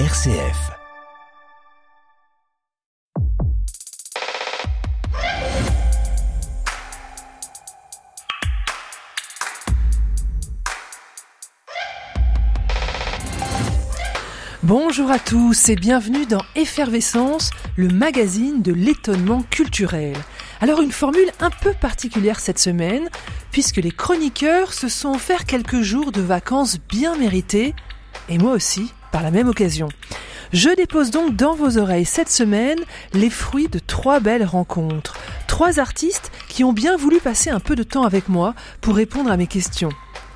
RCF. Bonjour à tous et bienvenue dans Effervescence, le magazine de l'étonnement culturel. Alors une formule un peu particulière cette semaine, puisque les chroniqueurs se sont offerts quelques jours de vacances bien méritées, et moi aussi, par la même occasion. Je dépose donc dans vos oreilles cette semaine les fruits de trois belles rencontres. Trois artistes qui ont bien voulu passer un peu de temps avec moi pour répondre à mes questions.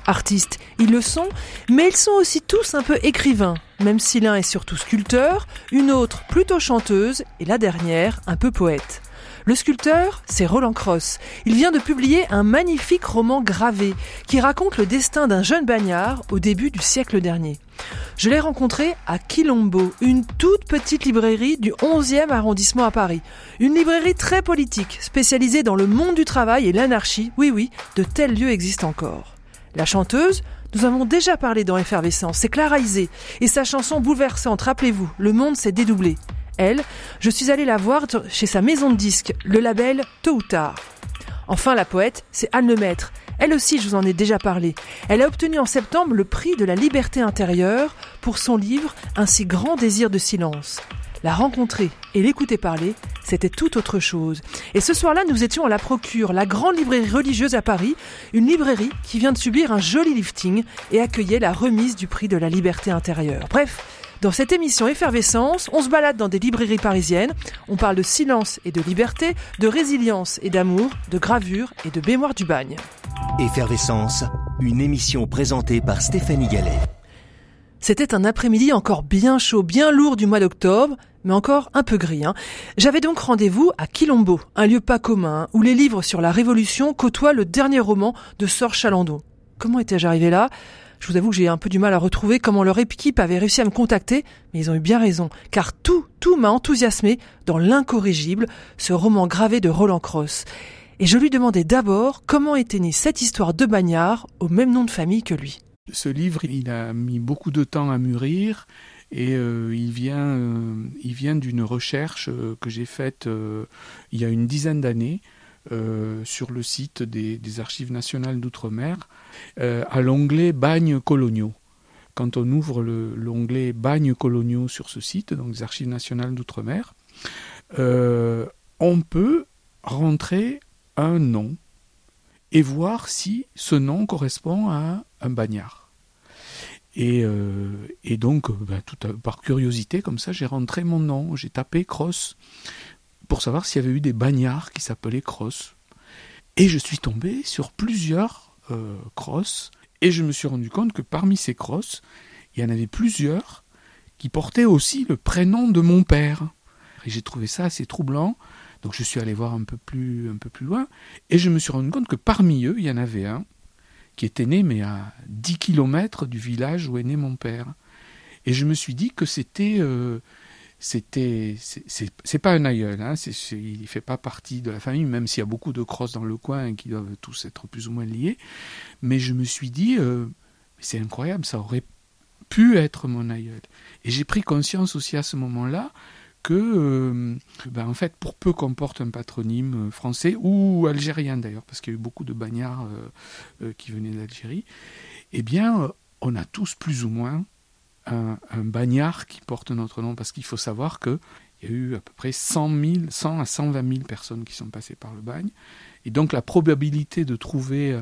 Artistes, ils le sont, mais ils sont aussi tous un peu écrivains, même si l'un est surtout sculpteur, une autre plutôt chanteuse et la dernière un peu poète. Le sculpteur, c'est Roland Cross. Il vient de publier un magnifique roman gravé qui raconte le destin d'un jeune bagnard au début du siècle dernier. Je l'ai rencontré à Quilombo, une toute petite librairie du 11e arrondissement à Paris. Une librairie très politique, spécialisée dans le monde du travail et l'anarchie. Oui, oui, de tels lieux existent encore. La chanteuse, nous avons déjà parlé dans Effervescence, c'est Clara Isé, et sa chanson bouleversante, rappelez-vous, Le monde s'est dédoublé. Elle, je suis allée la voir chez sa maison de disques, le label Tôt ou Tard. Enfin, la poète, c'est Anne Lemaître. Elle aussi, je vous en ai déjà parlé. Elle a obtenu en septembre le prix de la liberté intérieure pour son livre Un si grand désir de silence. La rencontrer et l'écouter parler, c'était tout autre chose. Et ce soir-là, nous étions à la Procure, la grande librairie religieuse à Paris, une librairie qui vient de subir un joli lifting et accueillait la remise du prix de la liberté intérieure. Bref, dans cette émission Effervescence, on se balade dans des librairies parisiennes, on parle de silence et de liberté, de résilience et d'amour, de gravure et de mémoire du bagne. Effervescence, une émission présentée par Stéphanie Gallet. C'était un après-midi encore bien chaud, bien lourd du mois d'octobre, mais encore un peu gris. Hein. J'avais donc rendez-vous à Quilombo, un lieu pas commun, où les livres sur la Révolution côtoient le dernier roman de Sor Chalandon. Comment étais-je arrivé là? Je vous avoue que j'ai un peu du mal à retrouver comment leur équipe avait réussi à me contacter, mais ils ont eu bien raison, car tout, tout m'a enthousiasmé dans L'incorrigible, ce roman gravé de Roland Cross. Et je lui demandais d'abord comment était née cette histoire de bagnard au même nom de famille que lui. Ce livre, il a mis beaucoup de temps à mûrir et euh, il vient, euh, il vient d'une recherche euh, que j'ai faite il y a une dizaine d'années sur le site des, Archives nationales d'outre-mer à l'onglet Bagnes coloniaux. Quand on ouvre l'onglet Bagnes coloniaux sur ce site, donc des Archives nationales d'outre-mer, on peut rentrer un nom et voir si ce nom correspond à un bagnard. Et, euh, donc, ben, tout par curiosité, comme ça, j'ai rentré mon nom, j'ai tapé Cross pour savoir s'il y avait eu des bagnards qui s'appelaient Cross. Et je suis tombé sur plusieurs euh, Cross, et je me suis rendu compte que parmi ces Cross, il y en avait plusieurs qui portaient aussi le prénom de mon père. Et j'ai trouvé ça assez troublant. Donc je suis allé voir un peu plus, un peu plus loin, et je me suis rendu compte que parmi eux, il y en avait un qui était né, mais à 10 kilomètres du village où est né mon père. Et je me suis dit que c'était. Euh, c'était c'est pas un aïeul, hein, il ne fait pas partie de la famille, même s'il y a beaucoup de crosses dans le coin qui doivent tous être plus ou moins liés. Mais je me suis dit, euh, c'est incroyable, ça aurait pu être mon aïeul. Et j'ai pris conscience aussi à ce moment-là que, euh, ben en fait, pour peu qu'on porte un patronyme euh, français ou algérien d'ailleurs, parce qu'il y a eu beaucoup de bagnards qui venaient d'Algérie, eh bien, on a tous plus ou moins un, bagnard qui porte notre nom, parce qu'il faut savoir qu'il y a eu à peu près 100, 000, 100 à 120 000 personnes qui sont passées par le bagne, et donc la probabilité de trouver,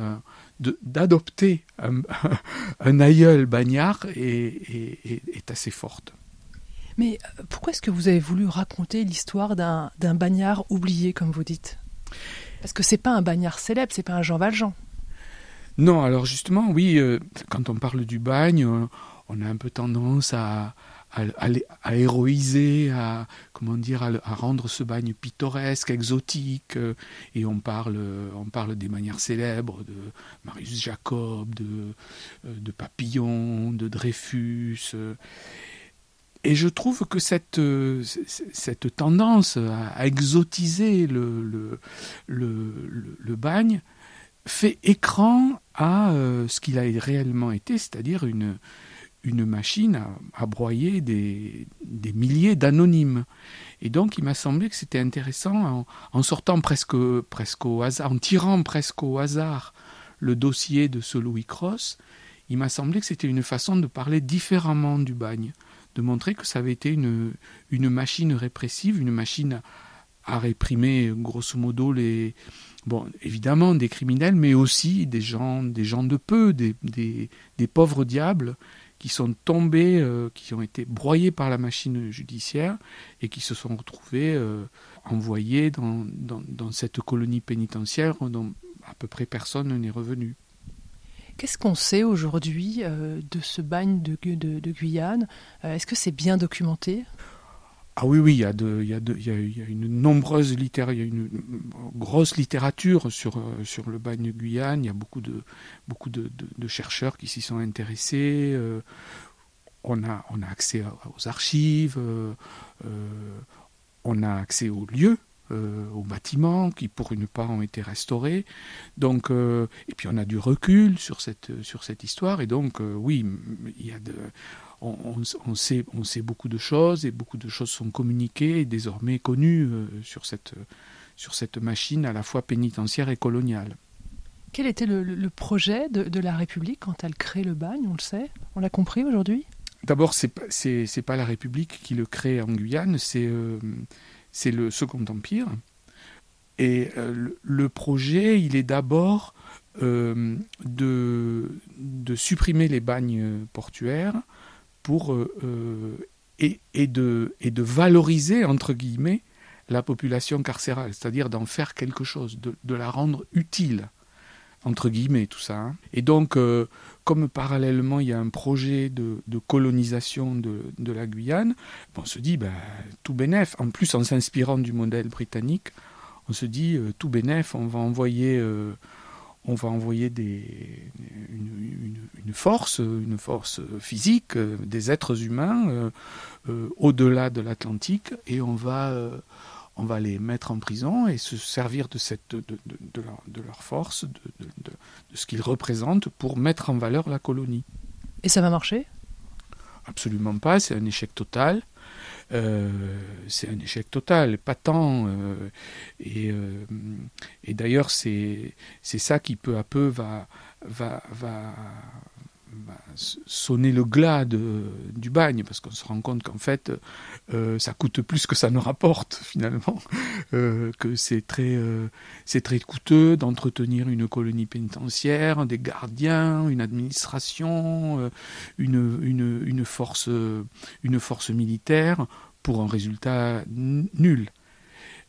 d'adopter un, un, aïeul bagnard est, est assez forte. Mais euh, pourquoi est-ce que vous avez voulu raconter l'histoire d'un bagnard oublié, comme vous dites? Parce que c'est pas un bagnard célèbre, c'est pas un Jean Valjean. Non, alors justement, oui, euh, quand on parle du bagne, euh, on a un peu tendance à, à, héroïser, à comment dire, à, rendre ce bagne pittoresque, exotique, et on parle, on parle des manières célèbres de Marius Jacob, de, de Papillon, de Dreyfus. Et je trouve que cette, euh, cette tendance à exotiser le, le, le, bagne fait écran à euh, ce qu'il a réellement été, c'est-à-dire une, une machine à, broyer des, milliers d'anonymes. Et donc il m'a semblé que c'était intéressant, en, sortant presque, presque au hasard, en tirant presque au hasard le dossier de ce Louis Cross, il m'a semblé que c'était une façon de parler différemment du bagne, de montrer que ça avait été une, une machine répressive, une machine à réprimer grosso modo les bon évidemment des criminels mais aussi des gens des gens de peu des, des, des pauvres diables qui sont tombés euh, qui ont été broyés par la machine judiciaire et qui se sont retrouvés euh, envoyés dans, cette colonie pénitentiaire dont à peu près personne n'est revenu. Qu'est-ce qu'on sait aujourd'hui euh, de ce bagne de Guyane? Est-ce que c'est bien documenté? Ah oui, oui, il y a, de, il y il y a, une grosse littérature sur, euh, sur le bagne Guyane. Il y a beaucoup de, beaucoup de, chercheurs qui s'y sont intéressés. Euh, on, a, on a accès aux archives, euh, on a accès aux lieux, aux bâtiments qui, pour une part, ont été restaurés. Donc, et puis on a du recul sur cette, sur cette histoire. Et donc, oui, il y a de on, sait, on sait beaucoup de choses et beaucoup de choses sont communiquées et désormais connues euh, sur, cette, sur cette machine à la fois pénitentiaire et coloniale. Quel était le, projet de, la République quand elle crée le bagne On le sait? On l'a compris aujourd'hui? D'abord, ce n'est pas la République qui le crée en Guyane, c'est euh, le Second Empire. Et euh, le, projet, il est d'abord de, de, supprimer les bagnes portuaires euh, euh, et, de, valoriser, entre guillemets, la population carcérale, c'est-à-dire d'en faire quelque chose, de, la rendre utile, entre guillemets, tout ça. Hein. Et donc, euh, comme parallèlement, il y a un projet de, colonisation de, de, la Guyane, on se dit, ben, tout bénef, en plus en s'inspirant du modèle britannique, on se dit, tout bénef, on va envoyer on va envoyer des, une, force, une force physique, euh, des êtres humains euh, euh, au-delà de l'Atlantique, et on va, on va les mettre en prison et se servir de, cette, de leur, force, de, ce qu'ils représentent pour mettre en valeur la colonie. Et ça va marcher? Absolument pas, c'est un échec total. Euh, c'est un échec total, pas tant. Euh, et, euh, et d'ailleurs, c'est ça qui peu à peu va, va, va, sonner le glas du bagne, parce qu'on se rend compte qu'en fait, euh, ça coûte plus que ça ne rapporte finalement, euh, que c'est très, euh, très coûteux d'entretenir une colonie pénitentiaire, des gardiens, une administration, une, une, une, force, une force militaire pour un résultat nul.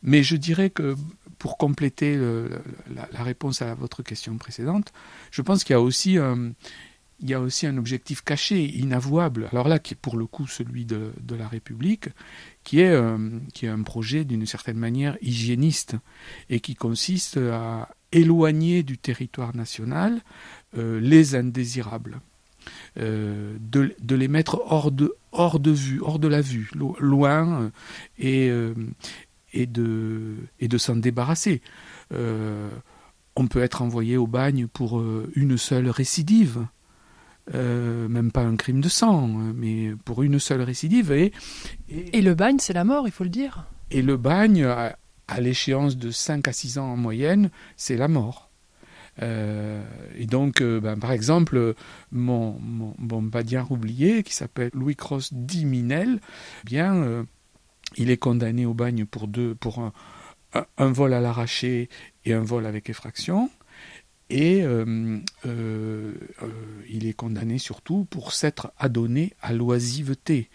Mais je dirais que pour compléter la, la, réponse à votre question précédente, je pense qu'il y a aussi un, il y a aussi un objectif caché, inavouable, alors là qui est pour le coup celui de, la République, qui est, euh, qui est un projet d'une certaine manière hygiéniste et qui consiste à éloigner du territoire national euh, les indésirables, euh, de, les mettre hors de, hors de vue, hors de la vue, loin, et de, et de s'en débarrasser. on peut être envoyé au bagne pour une seule récidive. Euh, même pas un crime de sang, mais pour une seule récidive. Et, et, le bagne, c'est la mort, il faut le dire. Et le bagne, à, l'échéance de 5 à 6 ans en moyenne, c'est la mort. Euh, et donc, euh, ben, par exemple, mon, mon, mon badiar oublié, qui s'appelle Louis Cross Diminel, eh bien, il est condamné au bagne pour, deux, pour un, un vol à l'arraché et un vol avec effraction et euh, euh, euh, il est condamné surtout pour s'être adonné à l'oisiveté,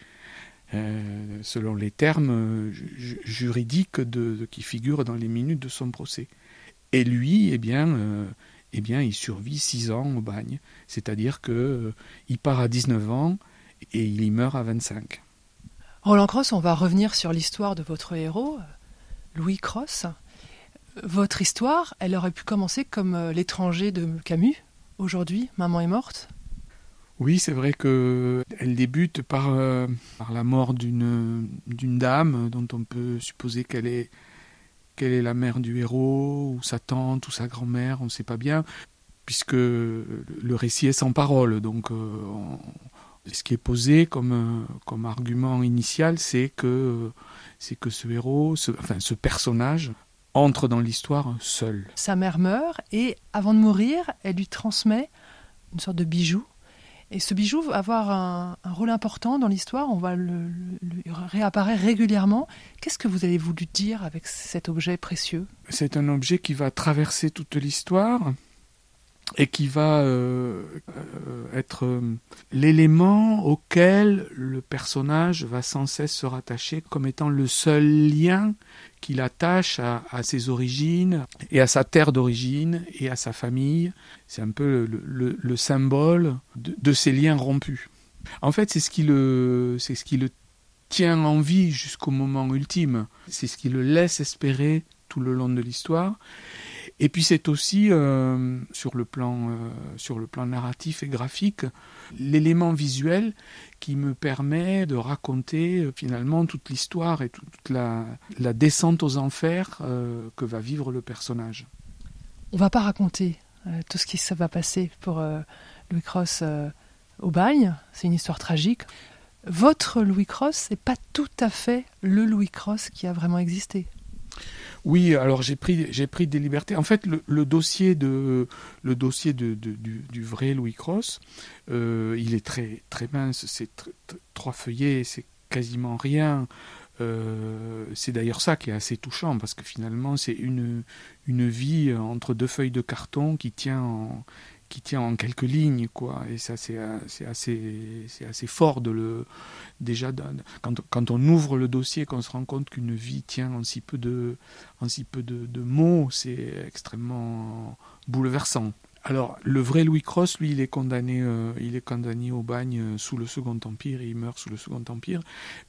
selon les termes juridiques de, qui figurent dans les minutes de son procès. Et lui, eh bien, eh il survit six ans au bagne, c'est-à-dire que il part à 19 ans et il y meurt à 25. Roland Cross, on va revenir sur l'histoire de votre héros, Louis Cross. Votre histoire, elle aurait pu commencer comme euh, l'étranger de Camus. Aujourd'hui, maman est morte? Oui, c'est vrai que elle débute par, euh, la mort d'une dame dont on peut supposer qu'elle est la mère du héros ou sa tante ou sa grand-mère, on ne sait pas bien, puisque le récit est sans parole, donc euh, Ce qui est posé comme, argument initial, c'est que, ce héros, enfin ce personnage, entre dans l'histoire seul. Sa mère meurt et avant de mourir, elle lui transmet une sorte de bijou. Et ce bijou va avoir un, rôle important dans l'histoire, on va le, réapparaître régulièrement. Qu'est-ce que vous avez voulu dire avec cet objet précieux? C'est un objet qui va traverser toute l'histoire et qui va euh, euh, être euh, l'élément auquel le personnage va sans cesse se rattacher comme étant le seul lien qu'il attache à, ses origines et à sa terre d'origine et à sa famille. C'est un peu le, symbole de, ces liens rompus. En fait, c'est ce qui le, c'est ce qui le tient en vie jusqu'au moment ultime. C'est ce qui le laisse espérer tout le long de l'histoire. Et puis c'est aussi euh, sur le plan euh, sur le plan narratif et graphique l'élément visuel qui me permet de raconter euh, finalement toute l'histoire et toute la, descente aux enfers que va vivre le personnage. On va pas raconter tout ce qui se va passer pour Louis Cross au bagne, c'est une histoire tragique. Votre Louis Cross n'est pas tout à fait le Louis Cross qui a vraiment existé. Oui, alors j'ai pris, des libertés. En fait, le, dossier, de, le du, vrai Louis Cross, euh, il est très, très mince, c'est trois feuillets, c'est quasiment rien. Euh, c'est d'ailleurs ça qui est assez touchant parce que finalement c'est une, une vie entre deux feuilles de carton qui tient en, qui tient en quelques lignes, quoi. Et ça, c'est euh, assez, c'est assez fort de le. Déjà, quand, quand on ouvre le dossier, qu'on se rend compte qu'une vie tient en si peu de, en si peu de mots, c'est extrêmement bouleversant. Alors, le vrai Louis Cross, lui, il est condamné, euh, il est condamné au bagne euh, sous le Second Empire, il meurt sous le Second Empire,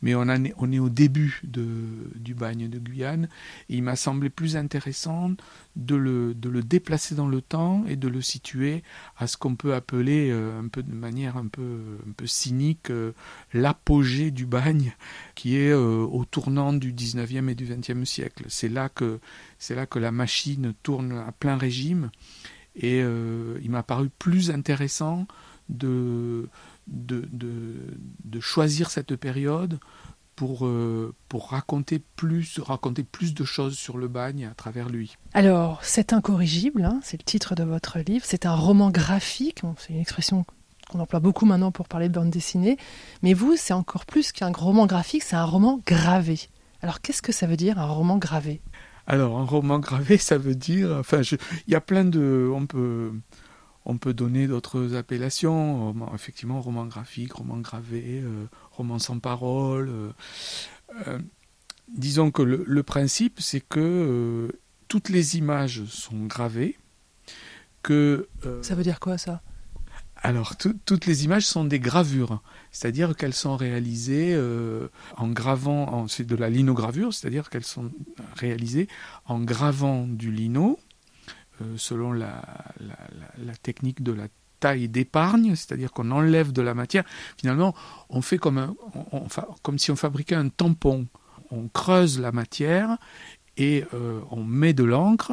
mais on, est au début du bagne de Guyane, et il m'a semblé plus intéressant de le, déplacer dans le temps et de le situer à ce qu'on peut appeler, euh, un peu de manière un peu, un peu cynique, l'apogée du bagne, qui est au tournant du 19e et du 20e siècle. C'est là c'est là que la machine tourne à plein régime. Et euh, il m'a paru plus intéressant de, choisir cette période pour, euh, pour raconter, plus, raconter plus de choses sur le bagne à travers lui. Alors, c'est incorrigible, hein, c'est le titre de votre livre, c'est un roman graphique, c'est une expression qu'on emploie beaucoup maintenant pour parler de bande dessinée, mais vous, c'est encore plus qu'un roman graphique, c'est un roman gravé. Alors, qu'est-ce que ça veut dire, un roman gravé? Alors, un roman gravé, ça veut dire. Enfin, il y a plein de. On peut, on peut donner d'autres appellations. effectivement, roman graphique, roman gravé, euh, roman sans parole. Euh, euh, disons que le, principe, c'est que toutes les images sont gravées. Que, ça veut dire quoi, ça? Alors, toutes les images sont des gravures, c'est-à-dire qu'elles sont réalisées euh, en gravant, c'est de la linogravure, c'est-à-dire qu'elles sont réalisées en gravant du lino, euh, selon la, technique de la taille d'épargne, c'est-à-dire qu'on enlève de la matière. Finalement, on fait comme, si on fabriquait un tampon. On creuse la matière et euh, on met de l'encre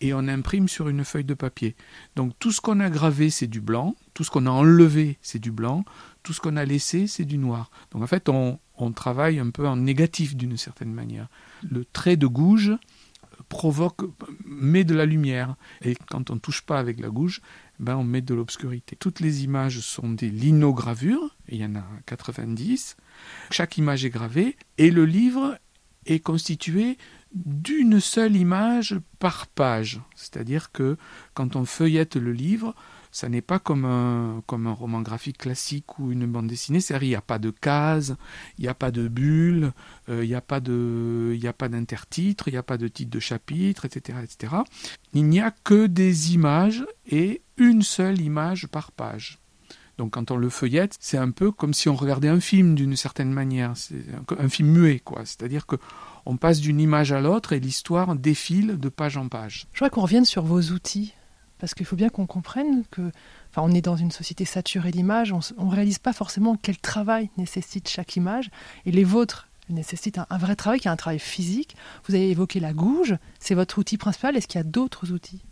et on imprime sur une feuille de papier. Donc tout ce qu'on a gravé, c'est du blanc, tout ce qu'on a enlevé, c'est du blanc, tout ce qu'on a laissé, c'est du noir. Donc en fait, on, travaille un peu en négatif d'une certaine manière. Le trait de gouge provoque, met de la lumière, et quand on ne touche pas avec la gouge, ben on met de l'obscurité. Toutes les images sont des linogravures, il y en a 90. Chaque image est gravée, et le livre est constitué d'une seule image par page. C'est-à-dire que quand on feuillette le livre, ça n'est pas comme un, comme un roman graphique classique ou une bande dessinée. C'est-à-dire il n'y a pas de cases, il n'y a pas de bulles, euh, il n'y a pas d'intertitre, il n'y a pas de titre de chapitre, etc., etc. Il n'y a que des images et une seule image par page. Donc quand on le feuillette, c'est un peu comme si on regardait un film d'une certaine manière, c'est un, film muet, quoi. C'est-à-dire que on passe d'une image à l'autre et l'histoire défile de page en page. Je voudrais qu'on revienne sur vos outils, parce qu'il faut bien qu'on comprenne que, enfin, on est dans une société saturée d'images, on ne réalise pas forcément quel travail nécessite chaque image, et les vôtres nécessitent un, vrai travail qui est un travail physique. Vous avez évoqué la gouge, c'est votre outil principal. Est-ce qu'il y a d'autres outils?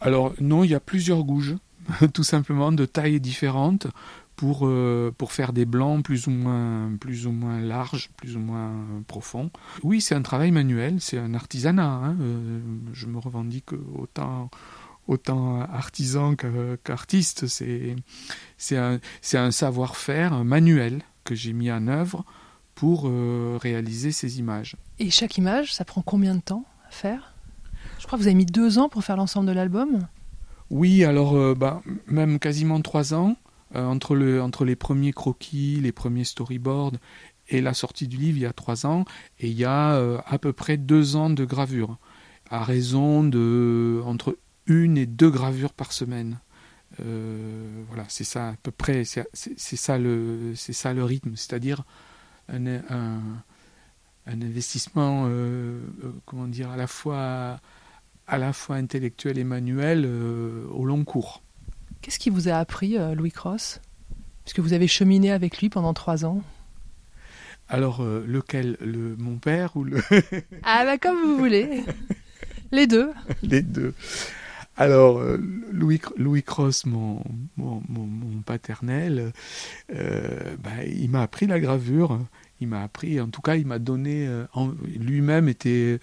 Alors non, il y a plusieurs gouges. tout simplement de tailles différentes pour, pour faire des blancs plus ou moins, plus ou moins larges, plus ou moins profonds. Oui, c'est un travail manuel, c'est un artisanat. Hein, je me revendique autant autant artisan qu'artiste. C'est c'est un, un savoir-faire manuel que j'ai mis en œuvre pour euh, réaliser ces images. Et chaque image, ça prend combien de temps à faire? Je crois que vous avez mis deux ans pour faire l'ensemble de l'album. Oui, alors euh, bah, même quasiment trois ans euh, entre, le, entre les premiers croquis, les premiers storyboards et la sortie du livre il y a trois ans. Et il y a à peu près deux ans de gravure, à raison de entre une et deux gravures par semaine. Euh, voilà, c'est ça à peu près, c'est ça le, c'est ça le rythme, c'est-à-dire un, un, investissement, euh, euh, comment dire, à la fois, à la fois intellectuel et manuel au long cours. Qu'est-ce qui vous a appris Louis Cross, puisque vous avez cheminé avec lui pendant trois ans Alors lequel, le mon père ou le Ah bah comme vous voulez, les deux. Les deux. Alors, euh, Louis, Louis Cross, mon, mon, paternel, euh, bah, il m'a appris la gravure. Il m'a appris, en tout cas, il m'a donné. Euh, lui-même était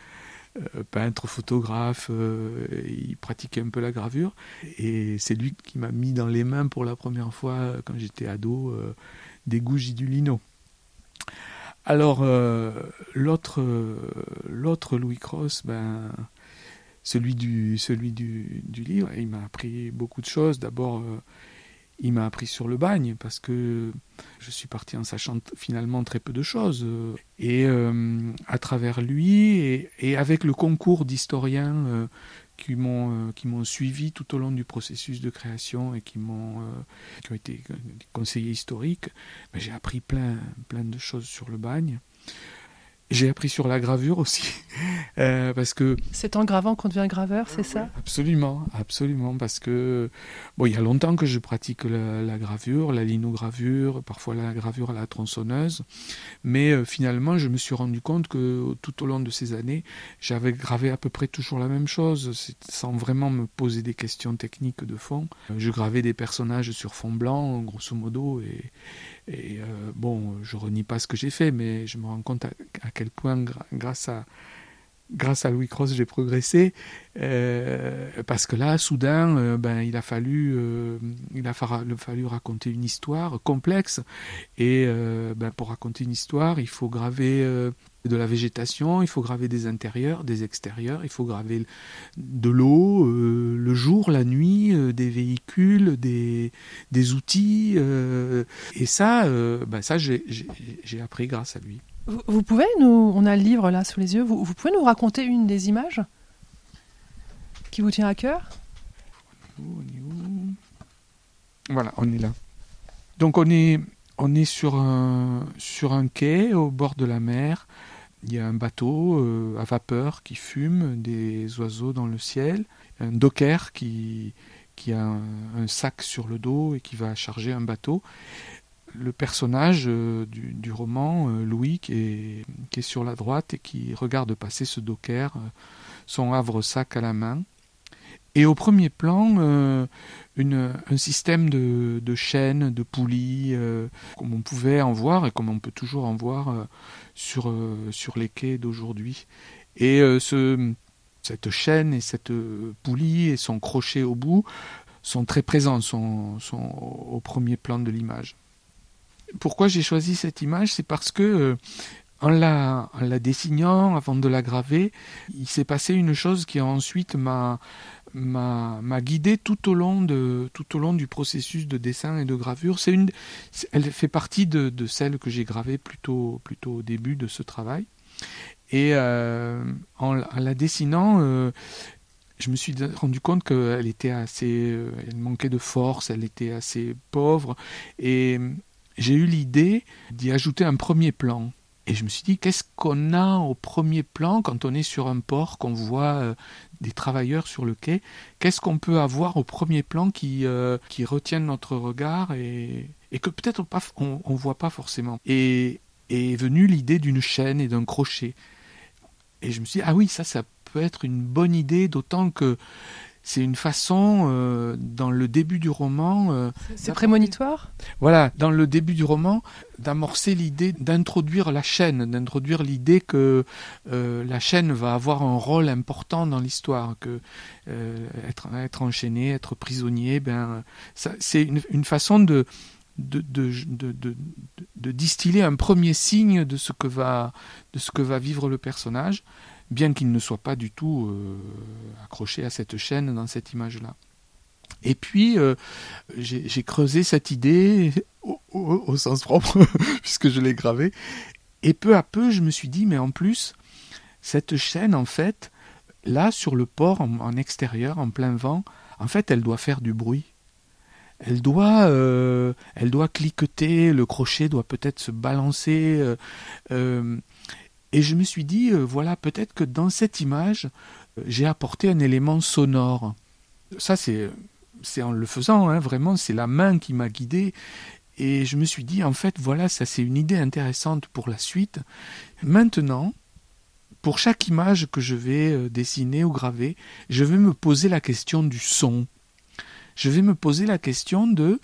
peintre, photographe, il pratiquait un peu la gravure. Et c'est lui qui m'a mis dans les mains pour la première fois, quand j'étais ado, des gouges du lino. Alors, l'autre, l'autre Louis Cross, ben celui du, livre. il m'a appris beaucoup de choses. D'abord, euh, il m'a appris sur le bagne parce que je suis parti en sachant finalement très peu de choses. Et euh, à travers lui et, avec le concours d'historiens euh, qui m'ont suivi tout au long du processus de création et qui qui ont été conseillers historiques, ben, j'ai appris plein plein de choses sur le bagne. J'ai appris sur la gravure aussi, euh, parce que... C'est en gravant qu'on devient graveur, c'est ça? Absolument, absolument, parce que bon, il y a longtemps que je pratique la, gravure, la linogravure, parfois la gravure à la tronçonneuse, mais euh, finalement, je me suis rendu compte que tout au long de ces années, j'avais gravé à peu près toujours la même chose, sans vraiment me poser des questions techniques de fond. Je gravais des personnages sur fond blanc, grosso modo, et, et euh, bon, je renie pas ce que j'ai fait, mais je me rends compte à, quel point, grâce à grâce à Louis Cross, j'ai progressé. Euh, parce que là, soudain, euh, ben, il a fallu, il a fallu raconter une histoire complexe. Et ben, pour raconter une histoire, il faut graver de la végétation, il faut graver des intérieurs, des extérieurs, il faut graver de l'eau, euh, le jour, la nuit, euh, des véhicules, des, des outils. Euh, et ça, bah ça j'ai appris grâce à lui. Vous, pouvez nous, on a le livre là sous les yeux, vous, pouvez nous raconter une des images qui vous tient à cœur? Voilà, on est là. Donc on est, on est sur un, sur un quai au bord de la mer. Il y a un bateau euh, à vapeur qui fume, des oiseaux dans le ciel, un docker qui, qui a un, sac sur le dos et qui va charger un bateau. Le personnage euh, du, roman, euh, Louis, qui est, sur la droite et qui regarde passer ce docker, son havre-sac à la main. Et au premier plan, euh, une, un système de, de, chaînes, de poulies, euh, comme on pouvait en voir et comme on peut toujours en voir euh, sur, sur les quais d'aujourd'hui. Et ce, cette chaîne et cette poulie et son crochet au bout sont très présents, sont, sont au premier plan de l'image. Pourquoi j'ai choisi cette image C'est parce que en la, en la dessinant, avant de la graver, il s'est passé une chose qui ensuite m'a guidé tout au long de tout au long du processus de dessin et de gravure. C'est une, elle fait partie de, celle que j'ai gravée plutôt plutôt au début de ce travail. Et euh, en, la dessinant, euh, je me suis rendu compte qu'elle était assez, euh, elle manquait de force, elle était assez pauvre, et j'ai eu l'idée d'y ajouter un premier plan. Et je me suis dit, qu'est-ce qu'on a au premier plan quand on est sur un port, qu'on voit des travailleurs sur le quai, qu'est-ce qu'on peut avoir au premier plan qui, euh, qui retienne notre regard et, et que peut-être on ne voit pas forcément? Et est venue l'idée d'une chaîne et d'un crochet. Et je me suis dit, ah oui, ça, ça peut être une bonne idée, d'autant que c'est une façon, euh, dans le début du roman... Euh, c'est prémonitoire? Voilà, dans le début du roman, d'amorcer l'idée, d'introduire la chaîne, d'introduire l'idée que euh, la chaîne va avoir un rôle important dans l'histoire, que être, être enchaîné, être prisonnier, ben, c'est une, une, façon de de, de, de, de, distiller un premier signe de ce que va, de ce que va vivre le personnage bien qu'il ne soit pas du tout euh, accroché à cette chaîne dans cette image-là. Et puis, euh, j'ai creusé cette idée au, sens propre, puisque je l'ai gravée, et peu à peu, je me suis dit, mais en plus, cette chaîne, en fait, là, sur le port, en, extérieur, en plein vent, en fait, elle doit faire du bruit. Elle doit, euh, elle doit cliqueter, le crochet doit peut-être se balancer. Et je me suis dit, euh, voilà, peut-être que dans cette image, euh, j'ai apporté un élément sonore. Ça, c'est, c'est en le faisant, hein, vraiment, c'est la main qui m'a guidé. Et je me suis dit, en fait, voilà, ça c'est une idée intéressante pour la suite. Maintenant, pour chaque image que je vais euh, dessiner ou graver, je vais me poser la question du son. Je vais me poser la question de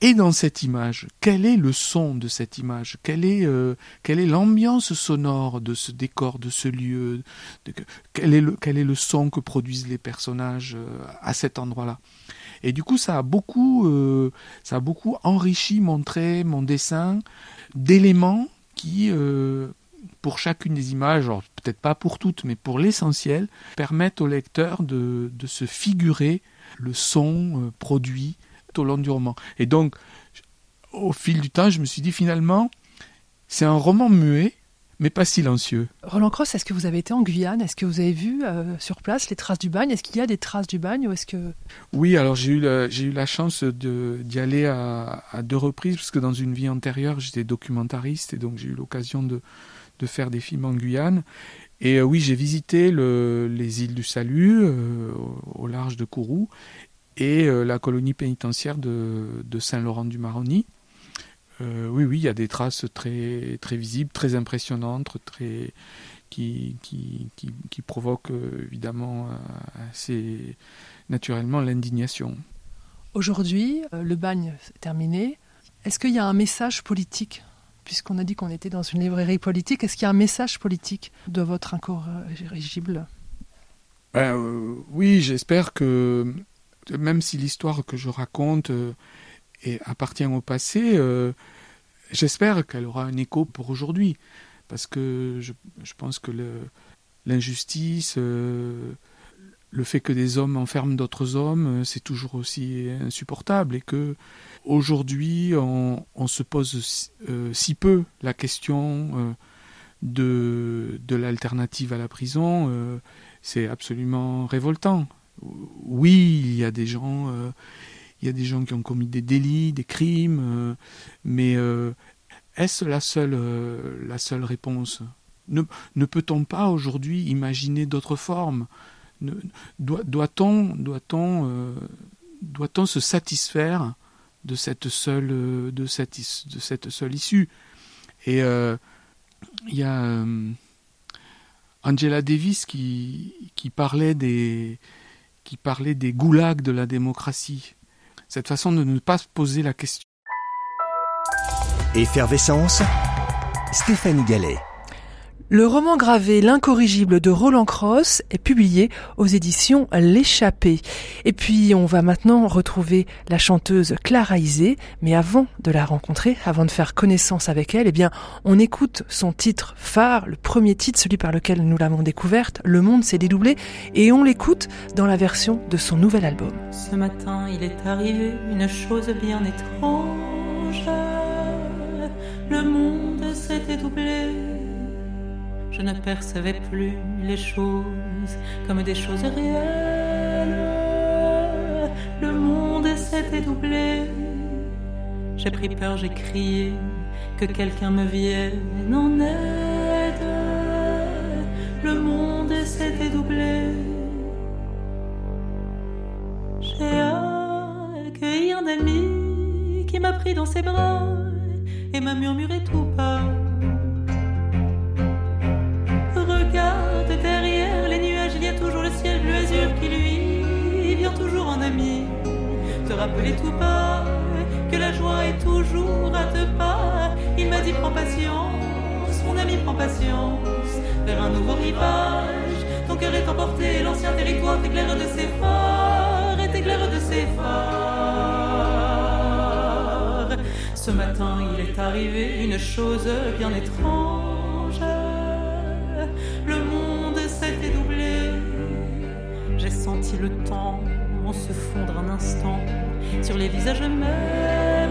et dans cette image, quel est le son de cette image? Quelle est, euh, quelle est l'ambiance sonore de ce décor, de ce lieu? Quel, est le, quel est le son que produisent les personnages euh, à cet endroit-là? Et du coup, ça a beaucoup, euh, ça a beaucoup enrichi mon trait, mon dessin, d'éléments qui, pour chacune des images, peut-être pas pour toutes, mais pour l'essentiel, permettent au lecteur de se figurer le son produit au long du roman. Et donc, au fil du temps, je me suis dit finalement, c'est un roman muet, mais pas silencieux. Roland Cross, est-ce que vous avez été en Guyane? Est-ce que vous avez vu euh, sur place les traces du bagne? Est-ce qu'il y a des traces du bagne ou est-ce que Oui, alors j'ai eu, j'ai eu la chance d'y aller à, deux reprises parce que dans une vie antérieure, j'étais documentariste et donc j'ai eu l'occasion de, de faire des films en Guyane. Et euh, oui, j'ai visité le, les îles du Salut euh, au, large de Kourou et euh, la colonie pénitentiaire de, Saint-Laurent-du-Maroni. Euh, oui, oui, il y a des traces très, très visibles, très impressionnantes, très, qui, qui, qui, provoquent euh, évidemment assez naturellement l'indignation. Aujourd'hui, le bagne est terminé. Est-ce qu'il y a un message politique? Puisqu'on a dit qu'on était dans une librairie politique, est-ce qu'il y a un message politique de votre incorrigible? Ben, Oui, j'espère que même si l'histoire que je raconte euh, appartient au passé, euh, j'espère qu'elle aura un écho pour aujourd'hui. Parce que je, pense que l'injustice, euh, le fait que des hommes enferment d'autres hommes, c'est toujours aussi insupportable. Et que aujourd'hui, on, se pose si, peu la question de, de l'alternative à la prison, c'est absolument révoltant oui, il y a des gens, euh, il y a des gens qui ont commis des délits, des crimes, euh, mais euh, est-ce la seule, la seule réponse? Ne, ne peut-on pas aujourd'hui imaginer d'autres formes? Doit-on, doit-on, doit-on se satisfaire de cette seule, de cette, de cette seule issue? Et il y a Angela Davis qui, qui parlait des qui parlait des goulags de la démocratie. Cette façon de ne pas se poser la question. Effervescence, Stéphanie Gallet. Le roman gravé L'incorrigible de Roland Cross est publié aux éditions L'échappée. Et puis on va maintenant retrouver la chanteuse Clara Isé, mais avant de la rencontrer, avant de faire connaissance avec elle, eh bien on écoute son titre phare, le premier titre, celui par lequel nous l'avons découverte, Le monde s'est dédoublé, et on l'écoute dans la version de son nouvel album. Ce matin, il est arrivé une chose bien étrange. Le monde s'est dédoublé je ne percevais plus les choses comme des choses réelles. Le monde s'était doublé. J'ai pris peur, j'ai crié que quelqu'un me vienne en aide. Le monde s'était doublé. J'ai accueilli un ami qui m'a pris dans ses bras et m'a murmuré tout bas derrière les nuages, il y a toujours le ciel bleu azur qui lui ami, te rappeler tout bas que la joie est toujours à deux pas. Il m'a dit prends patience, mon ami prends patience, vers un nouveau rivage. Ton cœur est emporté, l'ancien territoire t'éclaire de ses phares et t'éclaire de ses phares. Ce matin, il est arrivé une chose bien étrange. Le monde s'est dédoublé. J'ai senti le temps se fondre un instant sur les visages mêmes.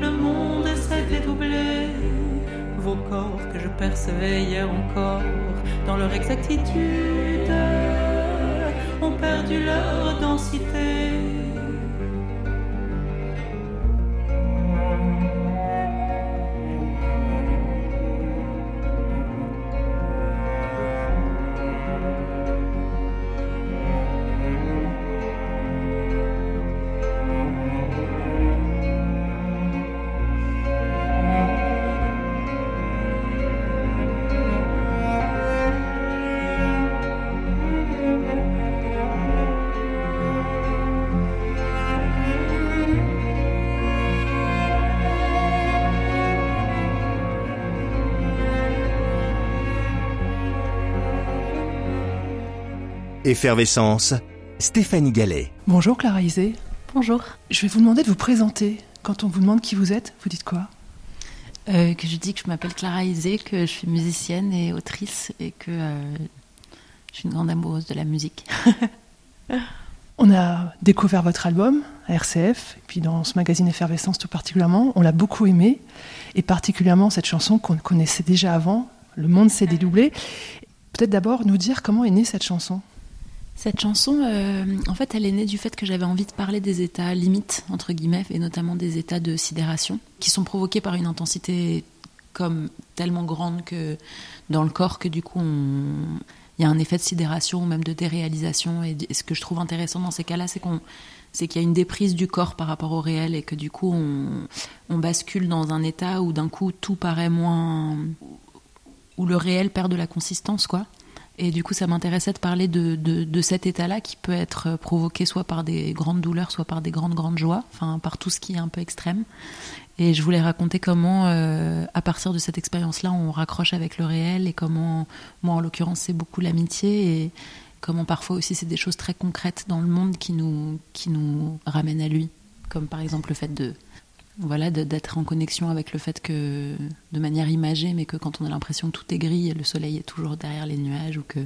Le monde s'est dédoublé. Vos corps que je percevais hier encore dans leur exactitude ont perdu leur densité. Effervescence, Stéphanie Gallet. Bonjour Clara Isé. Bonjour. Je vais vous demander de vous présenter. Quand on vous demande qui vous êtes, vous dites quoi Que je dis que je m'appelle Clara Isé, que je suis musicienne et autrice et que je suis une grande amoureuse de la musique. on a découvert votre album à RCF, et puis dans ce magazine Effervescence tout particulièrement. On l'a beaucoup aimé, et particulièrement cette chanson qu'on connaissait déjà avant, Le monde s'est dédoublé. Peut-être d'abord nous dire comment est née cette chanson. Cette chanson, euh, en fait, elle est née du fait que j'avais envie de parler des états limites, entre guillemets, et notamment des états de sidération, qui sont provoqués par une intensité comme tellement grande que dans le corps que du coup il y a un effet de sidération ou même de déréalisation. Et, ce que je trouve intéressant dans ces cas-là c'est qu'il y a une déprise du corps par rapport au réel et que du coup on, on bascule dans un état où d'un coup tout paraît moins où le réel perd de la consistance quoi et du coup, ça m'intéressait de parler de, de, cet état-là qui peut être provoqué soit par des grandes douleurs, soit par des grandes, grandes joies, enfin par tout ce qui est un peu extrême. Et je voulais raconter comment, euh, à partir de cette expérience-là, on raccroche avec le réel et comment, moi en l'occurrence, c'est beaucoup l'amitié et comment parfois aussi c'est des choses très concrètes dans le monde qui nous, qui nous ramènent à lui, comme par exemple le fait de voilà, d'être en connexion avec le fait que, de manière imagée, mais que quand on a l'impression que tout est gris, le soleil est toujours derrière les nuages, ou que,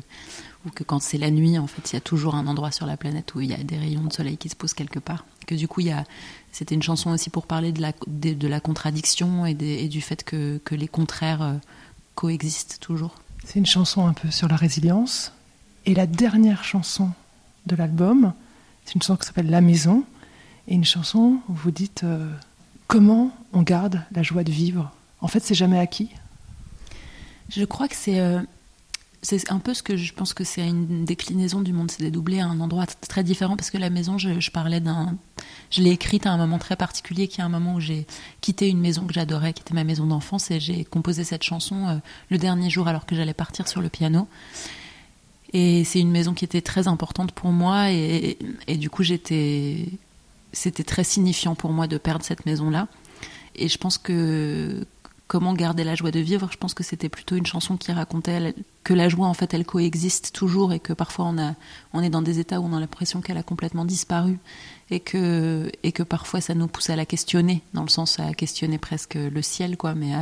ou que quand c'est la nuit, en fait, il y a toujours un endroit sur la planète où il y a des rayons de soleil qui se posent quelque part. Que du coup, il y a, c'était une chanson aussi pour parler de la, de, la contradiction et, et, du fait que, que les contraires euh, coexistent toujours. C'est une chanson un peu sur la résilience. Et la dernière chanson de l'album, c'est une chanson qui s'appelle La Maison. Et une chanson où vous dites. Euh, Comment on garde la joie de vivre? En fait, c'est jamais acquis. Je crois que c'est euh, c'est un peu ce que je pense que c'est une déclinaison du monde s'est dédoublé à un endroit très différent parce que la maison, je, parlais d'un, je l'ai écrite à un moment très particulier qui est un moment où j'ai quitté une maison que j'adorais, qui était ma maison d'enfance et j'ai composé cette chanson euh, le dernier jour alors que j'allais partir sur le piano. Et c'est une maison qui était très importante pour moi et, et du coup j'étais c'était très signifiant pour moi de perdre cette maison-là. Et je pense que comment garder la joie de vivre, je pense que c'était plutôt une chanson qui racontait que la joie, en fait, elle coexiste toujours et que parfois on, a, on est dans des états où on a l'impression qu'elle a complètement disparu et que, et que parfois ça nous pousse à la questionner, dans le sens à questionner presque le ciel, quoi, mais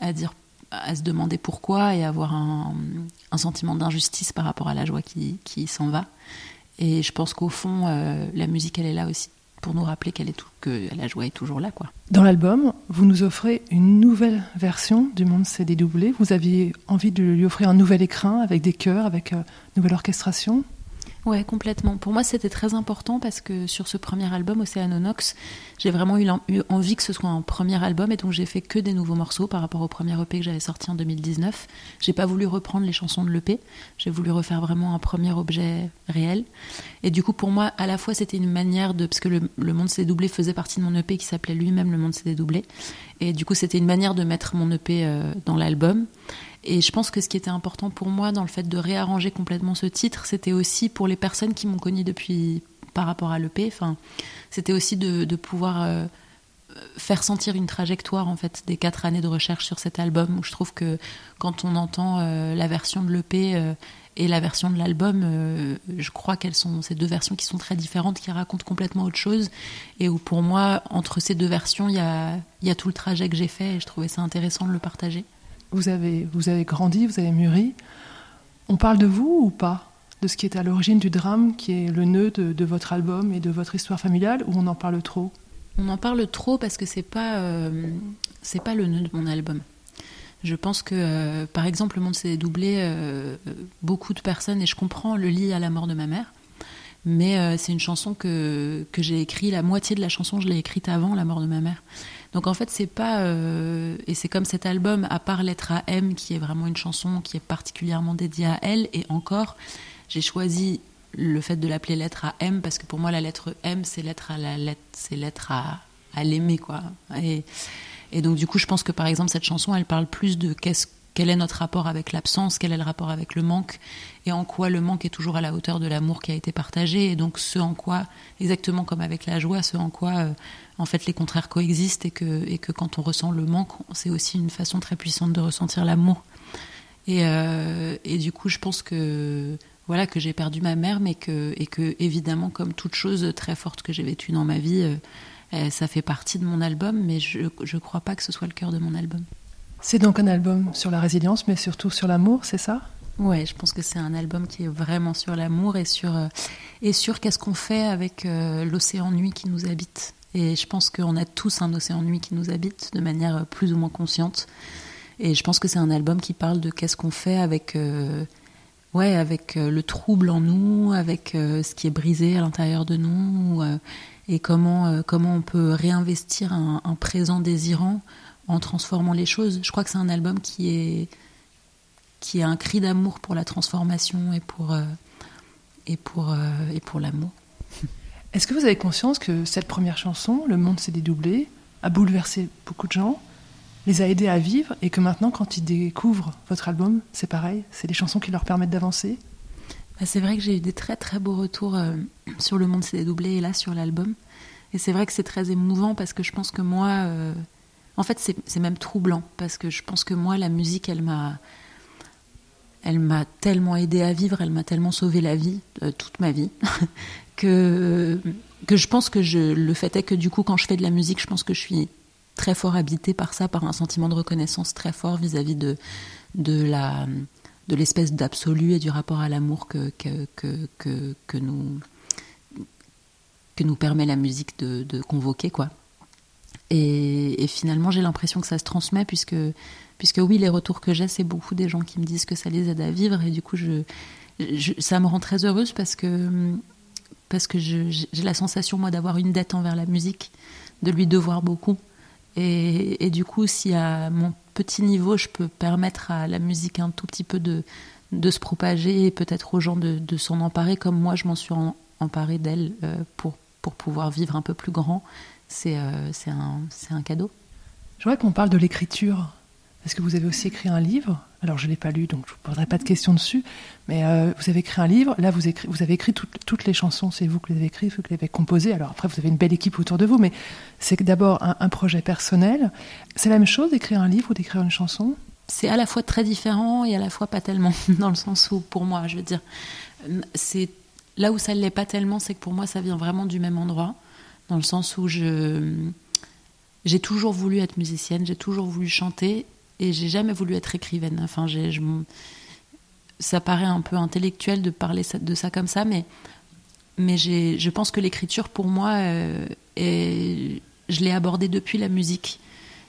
à, dire à se demander pourquoi et avoir un, un sentiment d'injustice par rapport à la joie qui, qui s'en va. Et je pense qu'au fond, euh, la musique, elle est là aussi pour nous rappeler que la joie est toujours là. Dans l'album, vous nous offrez une nouvelle version du Monde s'est dédoublé. Vous aviez envie de lui offrir un nouvel écrin avec des chœurs, avec euh, une nouvelle orchestration. Ouais, complètement. Pour moi, c'était très important parce que sur ce premier album, Océanonox, j'ai vraiment eu, envie que ce soit un premier album et donc j'ai fait que des nouveaux morceaux par rapport au premier EP que j'avais sorti en 2019. J'ai pas voulu reprendre les chansons de l'EP, j'ai voulu refaire vraiment un premier objet réel. Et du coup, pour moi, à la fois, c'était une manière de. Parce que le, le Monde s'est doublé faisait partie de mon EP qui s'appelait lui-même Le Monde s'est dédoublé. Et du coup, c'était une manière de mettre mon EP euh, dans l'album Et je pense que ce qui était important pour moi dans le fait de réarranger complètement ce titre, c'était aussi pour les personnes qui m'ont connu depuis par rapport à l'EP, enfin, c'était aussi de, pouvoir euh, faire sentir une trajectoire en fait des quatre années de recherche sur cet album où je trouve que quand on entend euh, la version de l'EP euh, et la version de l'album, euh, je crois qu'elles sont ces deux versions qui sont très différentes, qui racontent complètement autre chose et où pour moi entre ces deux versions il y a tout le trajet que j'ai fait et je trouvais ça intéressant de le partager. Vous avez, vous avez grandi, vous avez mûri. On parle de vous ou pas? De ce qui est à l'origine du drame, qui est le nœud de, votre album et de votre histoire familiale, ou on en parle trop? On en parle trop parce que c'est pas, euh, pas le nœud de mon album. Je pense que, euh, par exemple, Le Monde s'est doublé, euh, beaucoup de personnes, et je comprends, le lit à la mort de ma mère, mais c'est une chanson que, que j'ai écrite, la moitié de la chanson, je l'ai écrite avant la mort de ma mère. Donc en fait, c'est pas. euh, et c'est comme cet album, à part Lettre à M, qui est vraiment une chanson qui est particulièrement dédiée à elle, et encore, j'ai choisi le fait de l'appeler Lettre à M, parce que pour moi, la lettre M, c'est lettre à la lettre, c'est lettre à, à l'aimer, quoi. Et, et donc, du coup, je pense que par exemple, cette chanson, elle parle plus de quel est notre rapport avec l'absence, quel est le rapport avec le manque, et en quoi le manque est toujours à la hauteur de l'amour qui a été partagé, et donc ce en quoi, exactement comme avec la joie, ce en quoi euh, en fait les contraires coexistent, et que, et que quand on ressent le manque, c'est aussi une façon très puissante de ressentir l'amour. Et, euh, et du coup, je pense que voilà que j'ai perdu ma mère, mais que et que évidemment, comme toute chose très forte que j'ai vécue dans ma vie, euh, euh, ça fait partie de mon album, mais je je crois pas que ce soit le cœur de mon album. C'est donc un album sur la résilience, mais surtout sur l'amour, c'est ça? Ouais, je pense que c'est un album qui est vraiment sur l'amour et sur et sur qu'est-ce qu'on fait avec l'océan nuit qui nous habite. Et je pense qu'on a tous un océan nuit qui nous habite de manière plus ou moins consciente. Et je pense que c'est un album qui parle de qu'est-ce qu'on fait avec euh, ouais avec euh, le trouble en nous, avec euh, ce qui est brisé à l'intérieur de nous et comment comment on peut réinvestir un, un présent désirant en transformant les choses. Je crois que c'est un album qui est qui est un cri d'amour pour la transformation et pour et pour et pour l'amour. Est-ce que vous avez conscience que cette première chanson, Le monde s'est dédoublé, a bouleversé beaucoup de gens, les a aidés à vivre, et que maintenant, quand ils découvrent votre album, c'est pareil, c'est des chansons qui leur permettent d'avancer? Bah, c'est vrai que j'ai eu des très très beaux retours euh, sur Le Monde s'est dédoublé et là sur l'album. Et c'est vrai que c'est très émouvant parce que je pense que moi, euh, en fait, c'est même troublant parce que je pense que moi, la musique, elle m'a, elle m'a tellement aidé à vivre, elle m'a tellement sauvé la vie euh, toute ma vie que que je pense que je, le fait est que du coup, quand je fais de la musique, je pense que je suis très fort habitée par ça, par un sentiment de reconnaissance très fort vis-à-vis de de la de l'espèce d'absolu et du rapport à l'amour que, que, que, que, nous que nous permet la musique de, de convoquer quoi. Et, et finalement j'ai l'impression que ça se transmet puisque puisque oui les retours que j'ai c'est beaucoup des gens qui me disent que ça les aide à vivre et du coup je ça me rend très heureuse parce que parce que j'ai la sensation moi d'avoir une dette envers la musique, de lui devoir beaucoup. Et, du coup, si à mon petit niveau, je peux permettre à la musique un tout petit peu de, de se propager et peut-être aux gens de, de s'en emparer comme moi, je m'en suis emparée d'elle euh, pour, pour pouvoir vivre un peu plus grand, c'est euh, un, un cadeau. Je voudrais qu'on parle de l'écriture, parce que vous avez aussi écrit un livre. Alors, je ne l'ai pas lu, donc je ne vous poserai pas de questions dessus. Mais euh, vous avez écrit un livre. Là, vous, avez écrit toutes, les chansons. C'est vous qui les avez écrites, vous qui les avez composées. Alors, après, vous avez une belle équipe autour de vous. Mais c'est d'abord un, un projet personnel. C'est la même chose d'écrire un livre ou d'écrire une chanson? C'est à la fois très différent et à la fois pas tellement, dans le sens où, pour moi, je veux dire, euh, c'est là où ça ne l'est pas tellement, c'est que pour moi, ça vient vraiment du même endroit, dans le sens où je j'ai toujours voulu être musicienne, j'ai toujours voulu chanter et j'ai jamais voulu être écrivaine. Enfin, je ça paraît un peu intellectuel de parler de ça comme ça, mais mais je pense que l'écriture pour moi, euh, est, je l'ai abordée depuis la musique.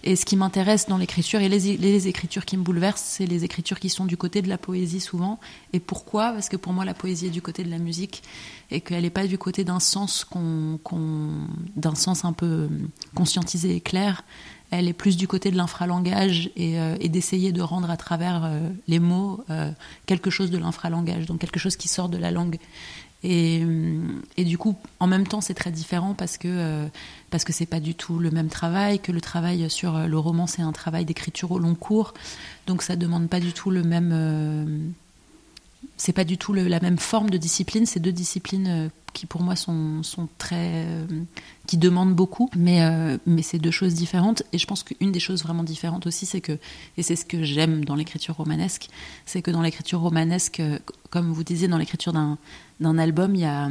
Et ce qui m'intéresse dans l'écriture et les, les écritures qui me bouleversent, c'est les écritures qui sont du côté de la poésie souvent. Et pourquoi? Parce que pour moi, la poésie est du côté de la musique et qu'elle n'est pas du côté d'un sens qu'on, d'un sens un peu conscientisé et clair. Elle est plus du côté de l'infralangage et, euh, d'essayer de rendre à travers euh, les mots euh, quelque chose de l'infralangage, donc quelque chose qui sort de la langue. Et, et, du coup, en même temps, c'est très différent parce que parce que c'est pas du tout le même travail, que le travail sur le roman, c'est un travail d'écriture au long cours, donc ça demande pas du tout le même c'est pas du tout la même forme de discipline. C'est deux disciplines euh, qui pour moi sont, sont très euh, qui demandent beaucoup, mais euh, mais c'est deux choses différentes. Et je pense qu'une des choses vraiment différentes aussi, c'est que et c'est ce que j'aime dans l'écriture romanesque, c'est que dans l'écriture romanesque, comme vous disiez, dans l'écriture d'un d'un album, il y a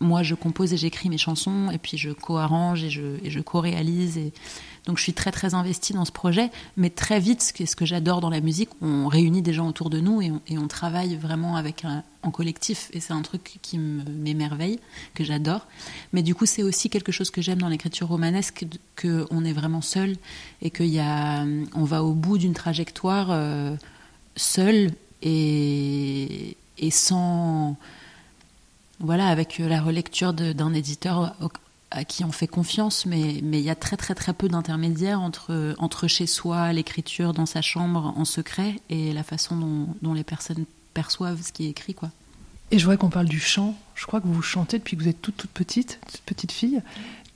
moi je compose et j'écris mes chansons et puis je co-arrange et je co-réalise et donc je suis très très investie dans ce projet, mais très vite, ce que, j'adore dans la musique, on réunit des gens autour de nous et on, travaille vraiment avec en collectif et c'est un truc qui m'émerveille, que j'adore. Mais du coup, c'est aussi quelque chose que j'aime dans l'écriture romanesque, qu'on est vraiment seul et qu'on va au bout d'une trajectoire euh, seul et sans voilà, avec la relecture d'un éditeur à qui on fait confiance, mais mais il y a très très très peu d'intermédiaires entre entre chez soi, l'écriture dans sa chambre en secret et la façon dont, dont, les personnes perçoivent ce qui est écrit, quoi. Et je voudrais qu'on parle du chant. Je crois que vous chantez depuis que vous êtes toute toute petite, toute petite fille.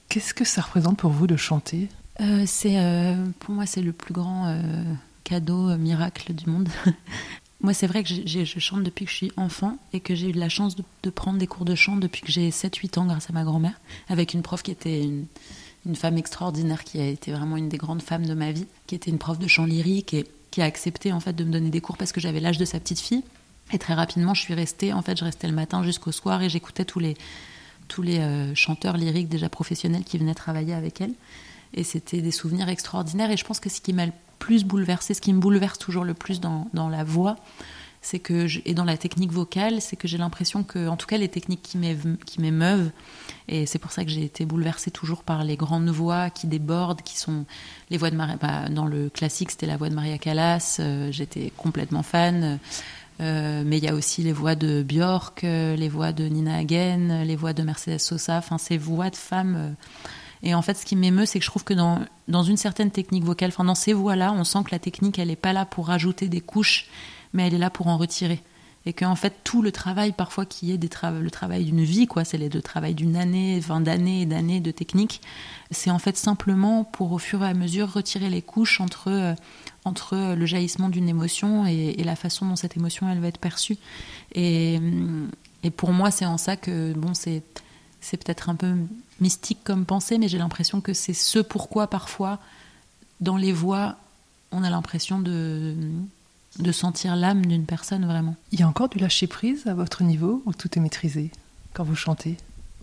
Qu'est-ce que ça représente pour vous de chanter? Euh, C'est euh, pour moi c'est le plus grand euh, cadeau euh, miracle du monde. Moi, c'est vrai que je chante depuis que je suis enfant et que j'ai eu la chance de, prendre des cours de chant depuis que j'ai 7-8 ans grâce à ma grand-mère, avec une prof qui était une, femme extraordinaire, qui a été vraiment une des grandes femmes de ma vie, qui était une prof de chant lyrique et qui a accepté en fait de me donner des cours parce que j'avais l'âge de sa petite fille. Et très rapidement, je suis restée, en fait, je restais le matin jusqu'au soir et j'écoutais tous les, tous les euh, chanteurs lyriques déjà professionnels qui venaient travailler avec elle. Et c'était des souvenirs extraordinaires. Et je pense que ce qui m'a le plus bouleversé, ce qui me bouleverse toujours le plus dans, dans la voix, c'est que et dans la technique vocale, c'est que j'ai l'impression que, en tout cas, les techniques qui m'émeuvent, et c'est pour ça que j'ai été bouleversée toujours par les grandes voix qui débordent, qui sont les voix de Maria. Bah, dans le classique, c'était la voix de Maria Callas. Euh, j'étais complètement fan. Euh, mais il y a aussi les voix de Björk, euh, les voix de Nina Hagen, les voix de Mercedes Sosa, enfin ces voix de femmes et en fait, ce qui m'émeut, c'est que je trouve que dans, dans une certaine technique vocale, enfin dans ces voix-là, on sent que la technique, elle n'est pas là pour rajouter des couches, mais elle est là pour en retirer. Et qu'en fait, tout le travail, parfois, qui est des le travail d'une vie, quoi, c'est le travail d'une année, vingt d'années et d'années de technique, c'est en fait simplement pour, au fur et à mesure, retirer les couches entre, euh, entre le jaillissement d'une émotion et, la façon dont cette émotion, elle va être perçue. Et, et pour moi, c'est en ça que, bon, c'est peut-être un peu mystique comme pensée, mais j'ai l'impression que c'est ce pourquoi parfois, dans les voix, on a l'impression de, de sentir l'âme d'une personne vraiment. Il y a encore du lâcher prise à votre niveau ou tout est maîtrisé quand vous chantez?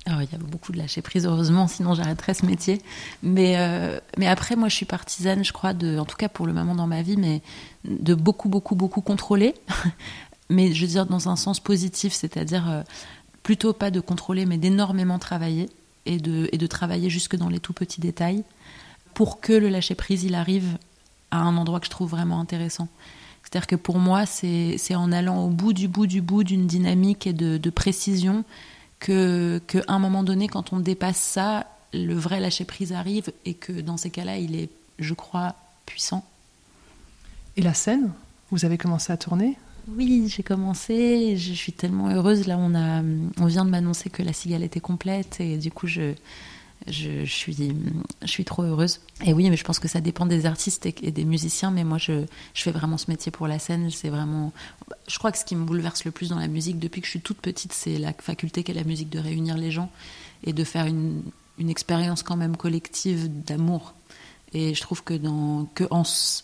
Alors, il y a beaucoup de lâcher prise, heureusement, sinon j'arrêterais ce métier. Mais, euh, mais après, moi, je suis partisane, je crois, de, en tout cas pour le moment dans ma vie, mais de beaucoup, beaucoup, beaucoup contrôler. mais je veux dire dans un sens positif, c'est-à-dire euh, plutôt pas de contrôler, mais d'énormément travailler et de, travailler jusque dans les tout petits détails pour que le lâcher-prise, il arrive à un endroit que je trouve vraiment intéressant. C'est-à-dire que pour moi, c'est en allant au bout du bout du bout d'une dynamique et de, précision que qu'à un moment donné, quand on dépasse ça, le vrai lâcher-prise arrive et que dans ces cas-là, il est, je crois, puissant. Et la scène Vous avez commencé à tourner? Oui, j'ai commencé. Je suis tellement heureuse. Là, on, a, on vient de m'annoncer que la cigale était complète. Et du coup, je, je, suis, je suis trop heureuse. Et oui, mais je pense que ça dépend des artistes et, des musiciens. Mais moi, je, je fais vraiment ce métier pour la scène. C'est vraiment. Je crois que ce qui me bouleverse le plus dans la musique depuis que je suis toute petite, c'est la faculté qu'est la musique de réunir les gens et de faire une, une expérience quand même collective d'amour. Et je trouve que, dans, que en,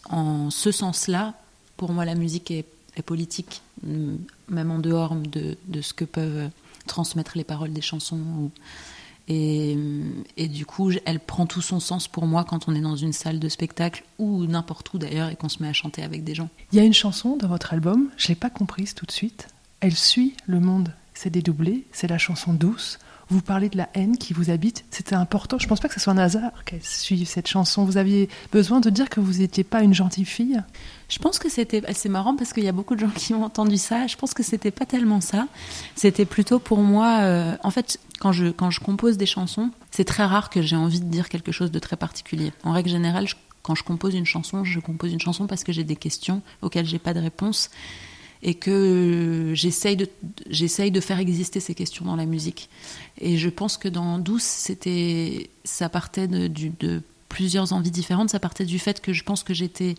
en ce sens-là, pour moi, la musique est politique, même en dehors de, de, ce que peuvent transmettre les paroles des chansons. Et, et, du coup, elle prend tout son sens pour moi quand on est dans une salle de spectacle ou n'importe où d'ailleurs et qu'on se met à chanter avec des gens. Il y a une chanson dans votre album, je ne l'ai pas comprise tout de suite. Elle suit le monde. C'est dédoublé, c'est la chanson douce vous parlez de la haine qui vous habite. C'était important. Je ne pense pas que ce soit un hasard qu'elle suive cette chanson. Vous aviez besoin de dire que vous n'étiez pas une gentille fille Je pense que c'était. C'est marrant parce qu'il y a beaucoup de gens qui ont entendu ça. Je pense que c'était pas tellement ça. C'était plutôt pour moi. Euh, en fait, quand je, quand je compose des chansons, c'est très rare que j'ai envie de dire quelque chose de très particulier. En règle générale, quand je compose une chanson, je compose une chanson parce que j'ai des questions auxquelles j'ai pas de réponse et que j'essaye de, de faire exister ces questions dans la musique. Et je pense que dans Douce, c'était, ça partait de, plusieurs envies différentes. Ça partait du fait que je pense que j'étais,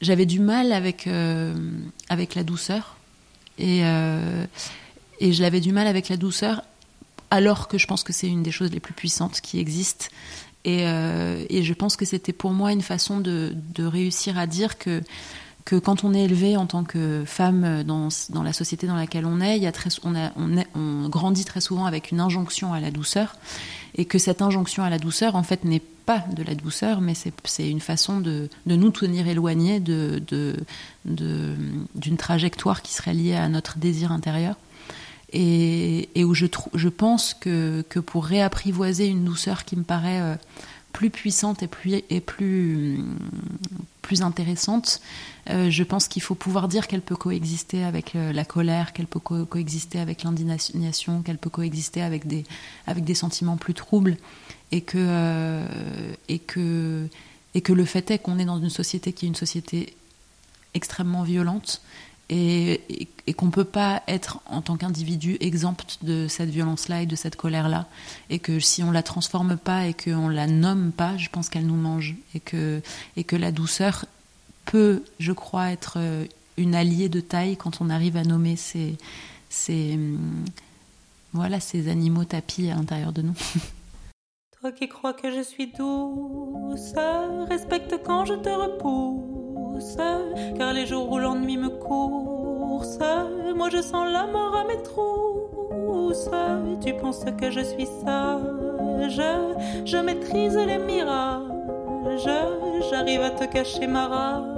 j'avais du mal avec, euh, avec la douceur. Et, euh, et je l'avais du mal avec la douceur, alors que je pense que c'est une des choses les plus puissantes qui existent. Et, euh, et je pense que c'était pour moi une façon de, de réussir à dire que que quand on est élevé en tant que femme dans, dans la société dans laquelle on est, on, est, on, grandit très souvent avec une injonction à la douceur, et que cette injonction à la douceur, en fait, n'est pas de la douceur, mais c'est une façon de, de, nous tenir éloignés d'une de, de, trajectoire qui serait liée à notre désir intérieur. Et, et où je, je pense que, que, pour réapprivoiser une douceur qui me paraît euh, plus puissante et plus, et plus, plus intéressante, euh, je pense qu'il faut pouvoir dire qu'elle peut coexister avec euh, la colère, qu'elle peut co coexister avec l'indignation, qu'elle peut coexister avec des, avec des sentiments plus troubles, et que, euh, et que, et que le fait est qu'on est dans une société qui est une société extrêmement violente, et, qu'on ne peut pas être en tant qu'individu exempt de cette violence-là et de cette colère-là, et que si on la transforme pas et qu'on la nomme pas, je pense qu'elle nous mange, et que, et que la douceur peut, je crois, être euh, une alliée de taille quand on arrive à nommer ces, ces, hum, voilà, ces animaux tapis à l'intérieur de nous. Toi qui crois que je suis douce, respecte quand je te repousse, car les jours où l'ennui me course, moi je sens la mort à mes trousses. Tu penses que je suis sage, je maîtrise les mirages, j'arrive à te cacher ma rage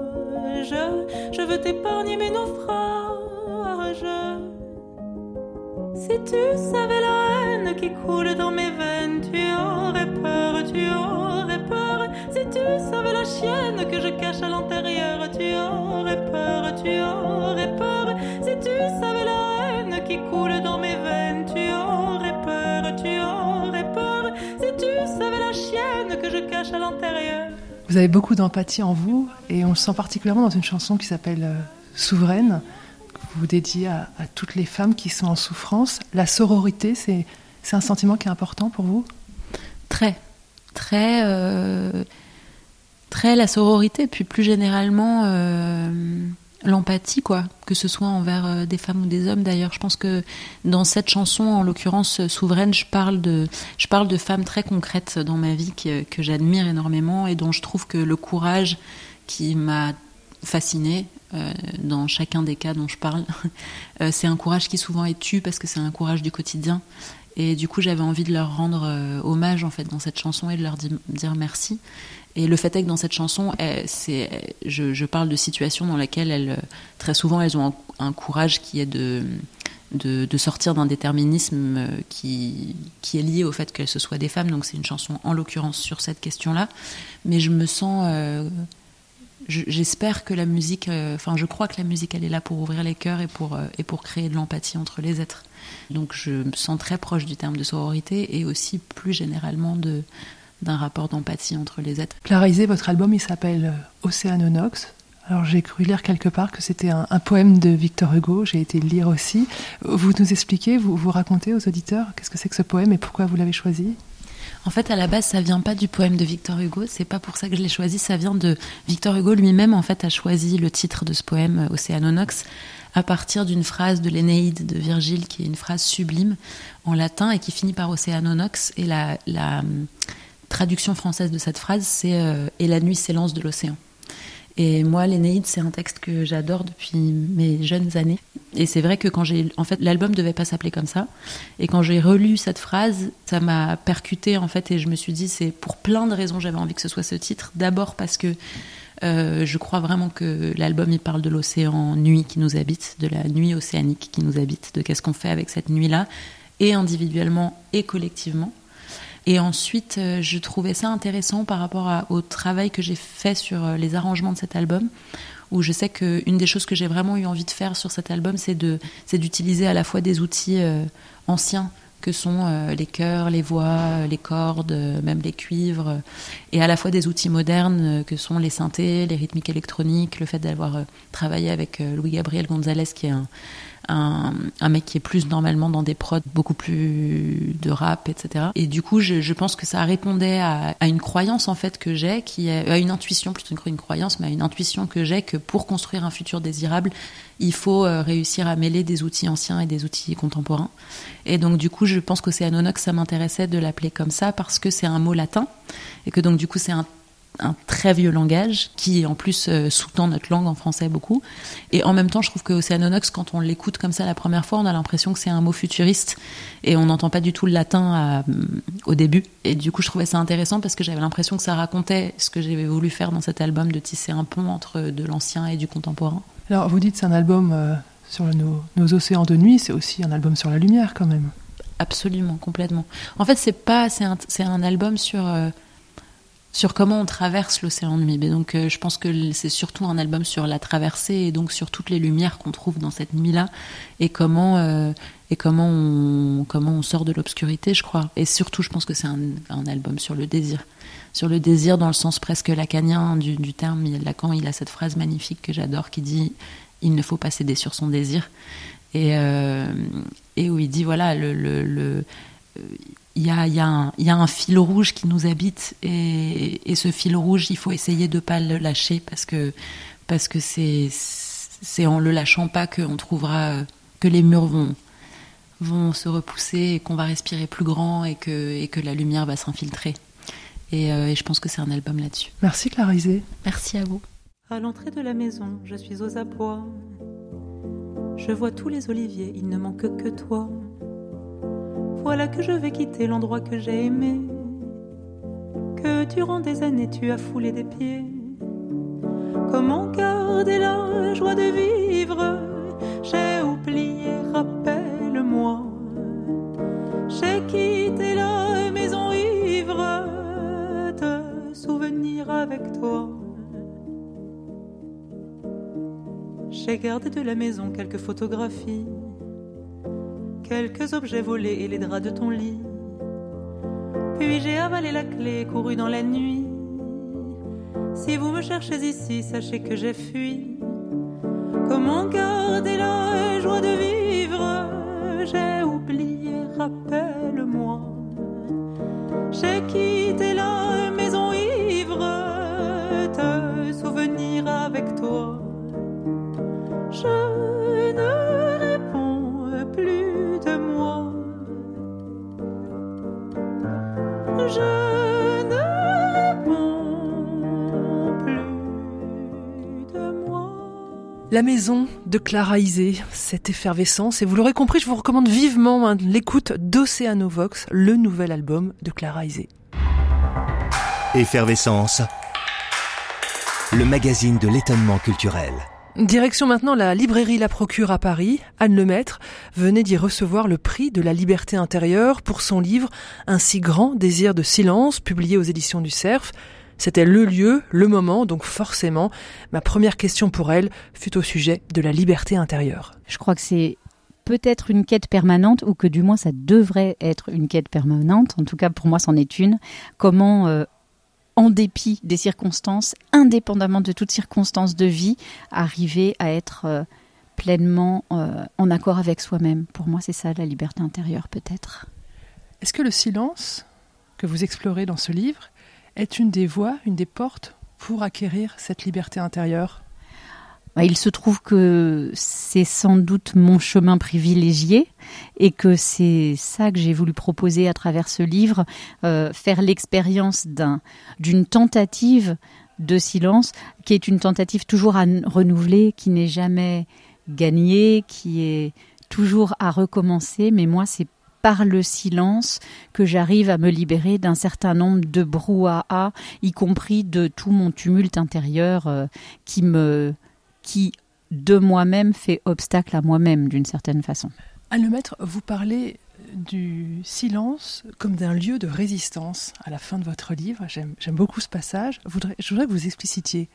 je, veux t'épargner mes naufrages. Si tu savais la haine qui coule dans mes veines, tu aurais peur, tu savais la chienne que je cache à l'intérieur, tu aurais peur, tu aurais peur. Si tu savais la haine qui coule dans mes veines, tu aurais peur, tu aurais peur. Si tu savais la chienne que je cache à l'intérieur. Vous avez beaucoup d'empathie en vous et on le sent particulièrement dans une chanson qui s'appelle euh, Souveraine, que vous dédiez à, à, toutes les femmes qui sont en souffrance. La sororité, c'est un sentiment qui est important pour vous? Très, très, euh, très la sororité, puis plus généralement euh, l'empathie, quoi, que ce soit envers euh, des femmes ou des hommes. D'ailleurs, je pense que dans cette chanson, en l'occurrence euh, Souveraine, je parle de, je parle de femmes très concrètes dans ma vie que, que j'admire énormément et dont je trouve que le courage qui m'a fascinée dans chacun des cas dont je parle, c'est un courage qui souvent est tu parce que c'est un courage du quotidien. Et du coup, j'avais envie de leur rendre hommage en fait dans cette chanson et de leur di dire merci. Et le fait est que dans cette chanson, c'est, je, parle de situations dans lesquelles elles, très souvent, elles ont un, courage qui est de, de, sortir d'un déterminisme qui, qui est lié au fait qu'elles se soient des femmes. Donc c'est une chanson en l'occurrence sur cette question-là. Mais je me sens euh, j'espère que la musique, euh, enfin, je crois que la musique, elle est là pour ouvrir les cœurs et pour, euh, et pour créer de l'empathie entre les êtres. Donc, je me sens très proche du terme de sororité et aussi plus généralement de d'un rapport d'empathie entre les êtres. Clara votre album, il s'appelle euh, Océanonox. Alors j'ai cru lire quelque part que c'était un, un, poème de Victor Hugo, j'ai été le lire aussi. Vous nous expliquez, vous, vous racontez aux auditeurs qu'est-ce que c'est que ce poème et pourquoi vous l'avez choisi? En fait, à la base, ça vient pas du poème de Victor Hugo. C'est pas pour ça que je l'ai choisi. Ça vient de Victor Hugo lui-même. En fait, a choisi le titre de ce poème, euh, Océanonox, à partir d'une phrase de l'Énéide de Virgile, qui est une phrase sublime en latin et qui finit par Océanonox. Et la, la traduction française de cette phrase, c'est euh, Et la nuit s'élance de l'océan. Et moi, l'Énéide, c'est un texte que j'adore depuis mes jeunes années. Et c'est vrai que quand j'ai, en fait, l'album devait pas s'appeler comme ça. Et quand j'ai relu cette phrase, ça m'a percuté en fait, et je me suis dit, c'est pour plein de raisons j'avais envie que ce soit ce titre. D'abord parce que euh, je crois vraiment que l'album il parle de l'océan nuit qui nous habite, de la nuit océanique qui nous habite, de qu'est-ce qu'on fait avec cette nuit-là, et individuellement et collectivement. Et ensuite, euh, je trouvais ça intéressant par rapport au travail que j'ai fait sur euh, les arrangements de cet album, où je sais qu'une des choses que j'ai vraiment eu envie de faire sur cet album, c'est d'utiliser à la fois des outils euh, anciens que sont les chœurs, les voix, les cordes, même les cuivres, et à la fois des outils modernes que sont les synthés, les rythmiques électroniques, le fait d'avoir travaillé avec Louis Gabriel Gonzalez, qui est un, un, mec qui est plus normalement dans des prods beaucoup plus de rap, etc. Et du coup, je, pense que ça répondait à, une croyance en fait que j'ai, qui à une intuition plutôt qu'une croyance, mais à une intuition que j'ai que pour construire un futur désirable, il faut euh, réussir à mêler des outils anciens et des outils contemporains. Et donc du coup, je pense que c'est Anonox, ça m'intéressait de l'appeler comme ça parce que c'est un mot latin et que donc du coup c'est un un très vieux langage qui en plus euh, sous-tend notre langue en français beaucoup. Et en même temps, je trouve que Océanonox, quand on l'écoute comme ça la première fois, on a l'impression que c'est un mot futuriste et on n'entend pas du tout le latin au début. Et du coup, je trouvais ça intéressant parce que j'avais l'impression que ça racontait ce que j'avais voulu faire dans cet album, de tisser un pont entre de l'ancien et du contemporain. Alors, vous dites c'est un album euh, sur nos, océans de nuit, c'est aussi un album sur la lumière quand même. Absolument, complètement. En fait, c'est pas, c'est un, un, album sur euh, sur comment on traverse l'océan de nuit. donc, euh, je pense que c'est surtout un album sur la traversée et donc sur toutes les lumières qu'on trouve dans cette nuit-là et comment euh, et comment on comment on sort de l'obscurité, je crois. Et surtout, je pense que c'est un, album sur le désir, sur le désir dans le sens presque lacanien du, terme. Lacan, il a cette phrase magnifique que j'adore qui dit "Il ne faut pas céder sur son désir." Et, euh, et où il dit voilà le il y a, y, a y a, un fil rouge qui nous habite et, et, ce fil rouge, il faut essayer de ne pas le lâcher parce que parce que c'est c'est en le lâchant pas qu'on trouvera que les murs vont vont se repousser et qu'on va respirer plus grand et que et que la lumière va s'infiltrer. Et, euh, et, je pense que c'est un album là-dessus. Merci Clarisée. Merci à vous. À l'entrée de la maison, je suis aux abois. Je vois tous les oliviers, il ne manque que toi. Voilà que je vais quitter l'endroit que j'ai aimé, que durant des années tu as foulé des pieds. Comment garder la joie de vivre? J'ai oublié, rappelle-moi. J'ai quitté la maison ivre de souvenirs avec toi. J'ai gardé de la maison quelques photographies quelques objets volés et les draps de ton lit. Puis j'ai avalé la clé, couru dans la nuit. Si vous me cherchez ici, sachez que j'ai fui. Comment garder la joie de vivre J'ai oublié, rappelle-moi. J'ai quitté la maison ivre, te souvenir avec toi. Je ne La maison de Clara Isé, cette effervescence, et vous l'aurez compris, je vous recommande vivement hein, l'écoute d'Océanovox, le nouvel album de Clara Isé. Effervescence, le magazine de l'étonnement culturel. Direction maintenant la librairie La Procure à Paris. Anne Lemaître venait d'y recevoir le prix de la liberté intérieure pour son livre Un si grand désir de silence, publié aux éditions du Cerf. C'était le lieu, le moment, donc forcément, ma première question pour elle fut au sujet de la liberté intérieure. Je crois que c'est peut-être une quête permanente, ou que du moins ça devrait être une quête permanente, en tout cas pour moi c'en est une, comment euh, en dépit des circonstances, indépendamment de toutes circonstances de vie, arriver à être euh, pleinement euh, en accord avec soi-même. Pour moi, c'est ça la liberté intérieure, peut-être. Est-ce que le silence que vous explorez dans ce livre est une des voies, une des portes pour acquérir cette liberté intérieure bah, il se trouve que c'est sans doute mon chemin privilégié et que c'est ça que j'ai voulu proposer à travers ce livre, euh, faire l'expérience d'une tentative de silence qui est une tentative toujours à renouveler, qui n'est jamais gagnée, qui est toujours à recommencer. Mais moi, c'est par le silence que j'arrive à me libérer d'un certain nombre de brouhaha, y compris de tout mon tumulte intérieur euh, qui me qui, de moi-même, fait obstacle à moi-même d'une certaine façon. Anne Lemaître, vous parlez du silence comme d'un lieu de résistance à la fin de votre livre. J'aime beaucoup ce passage. Je voudrais, que vous explicitiez.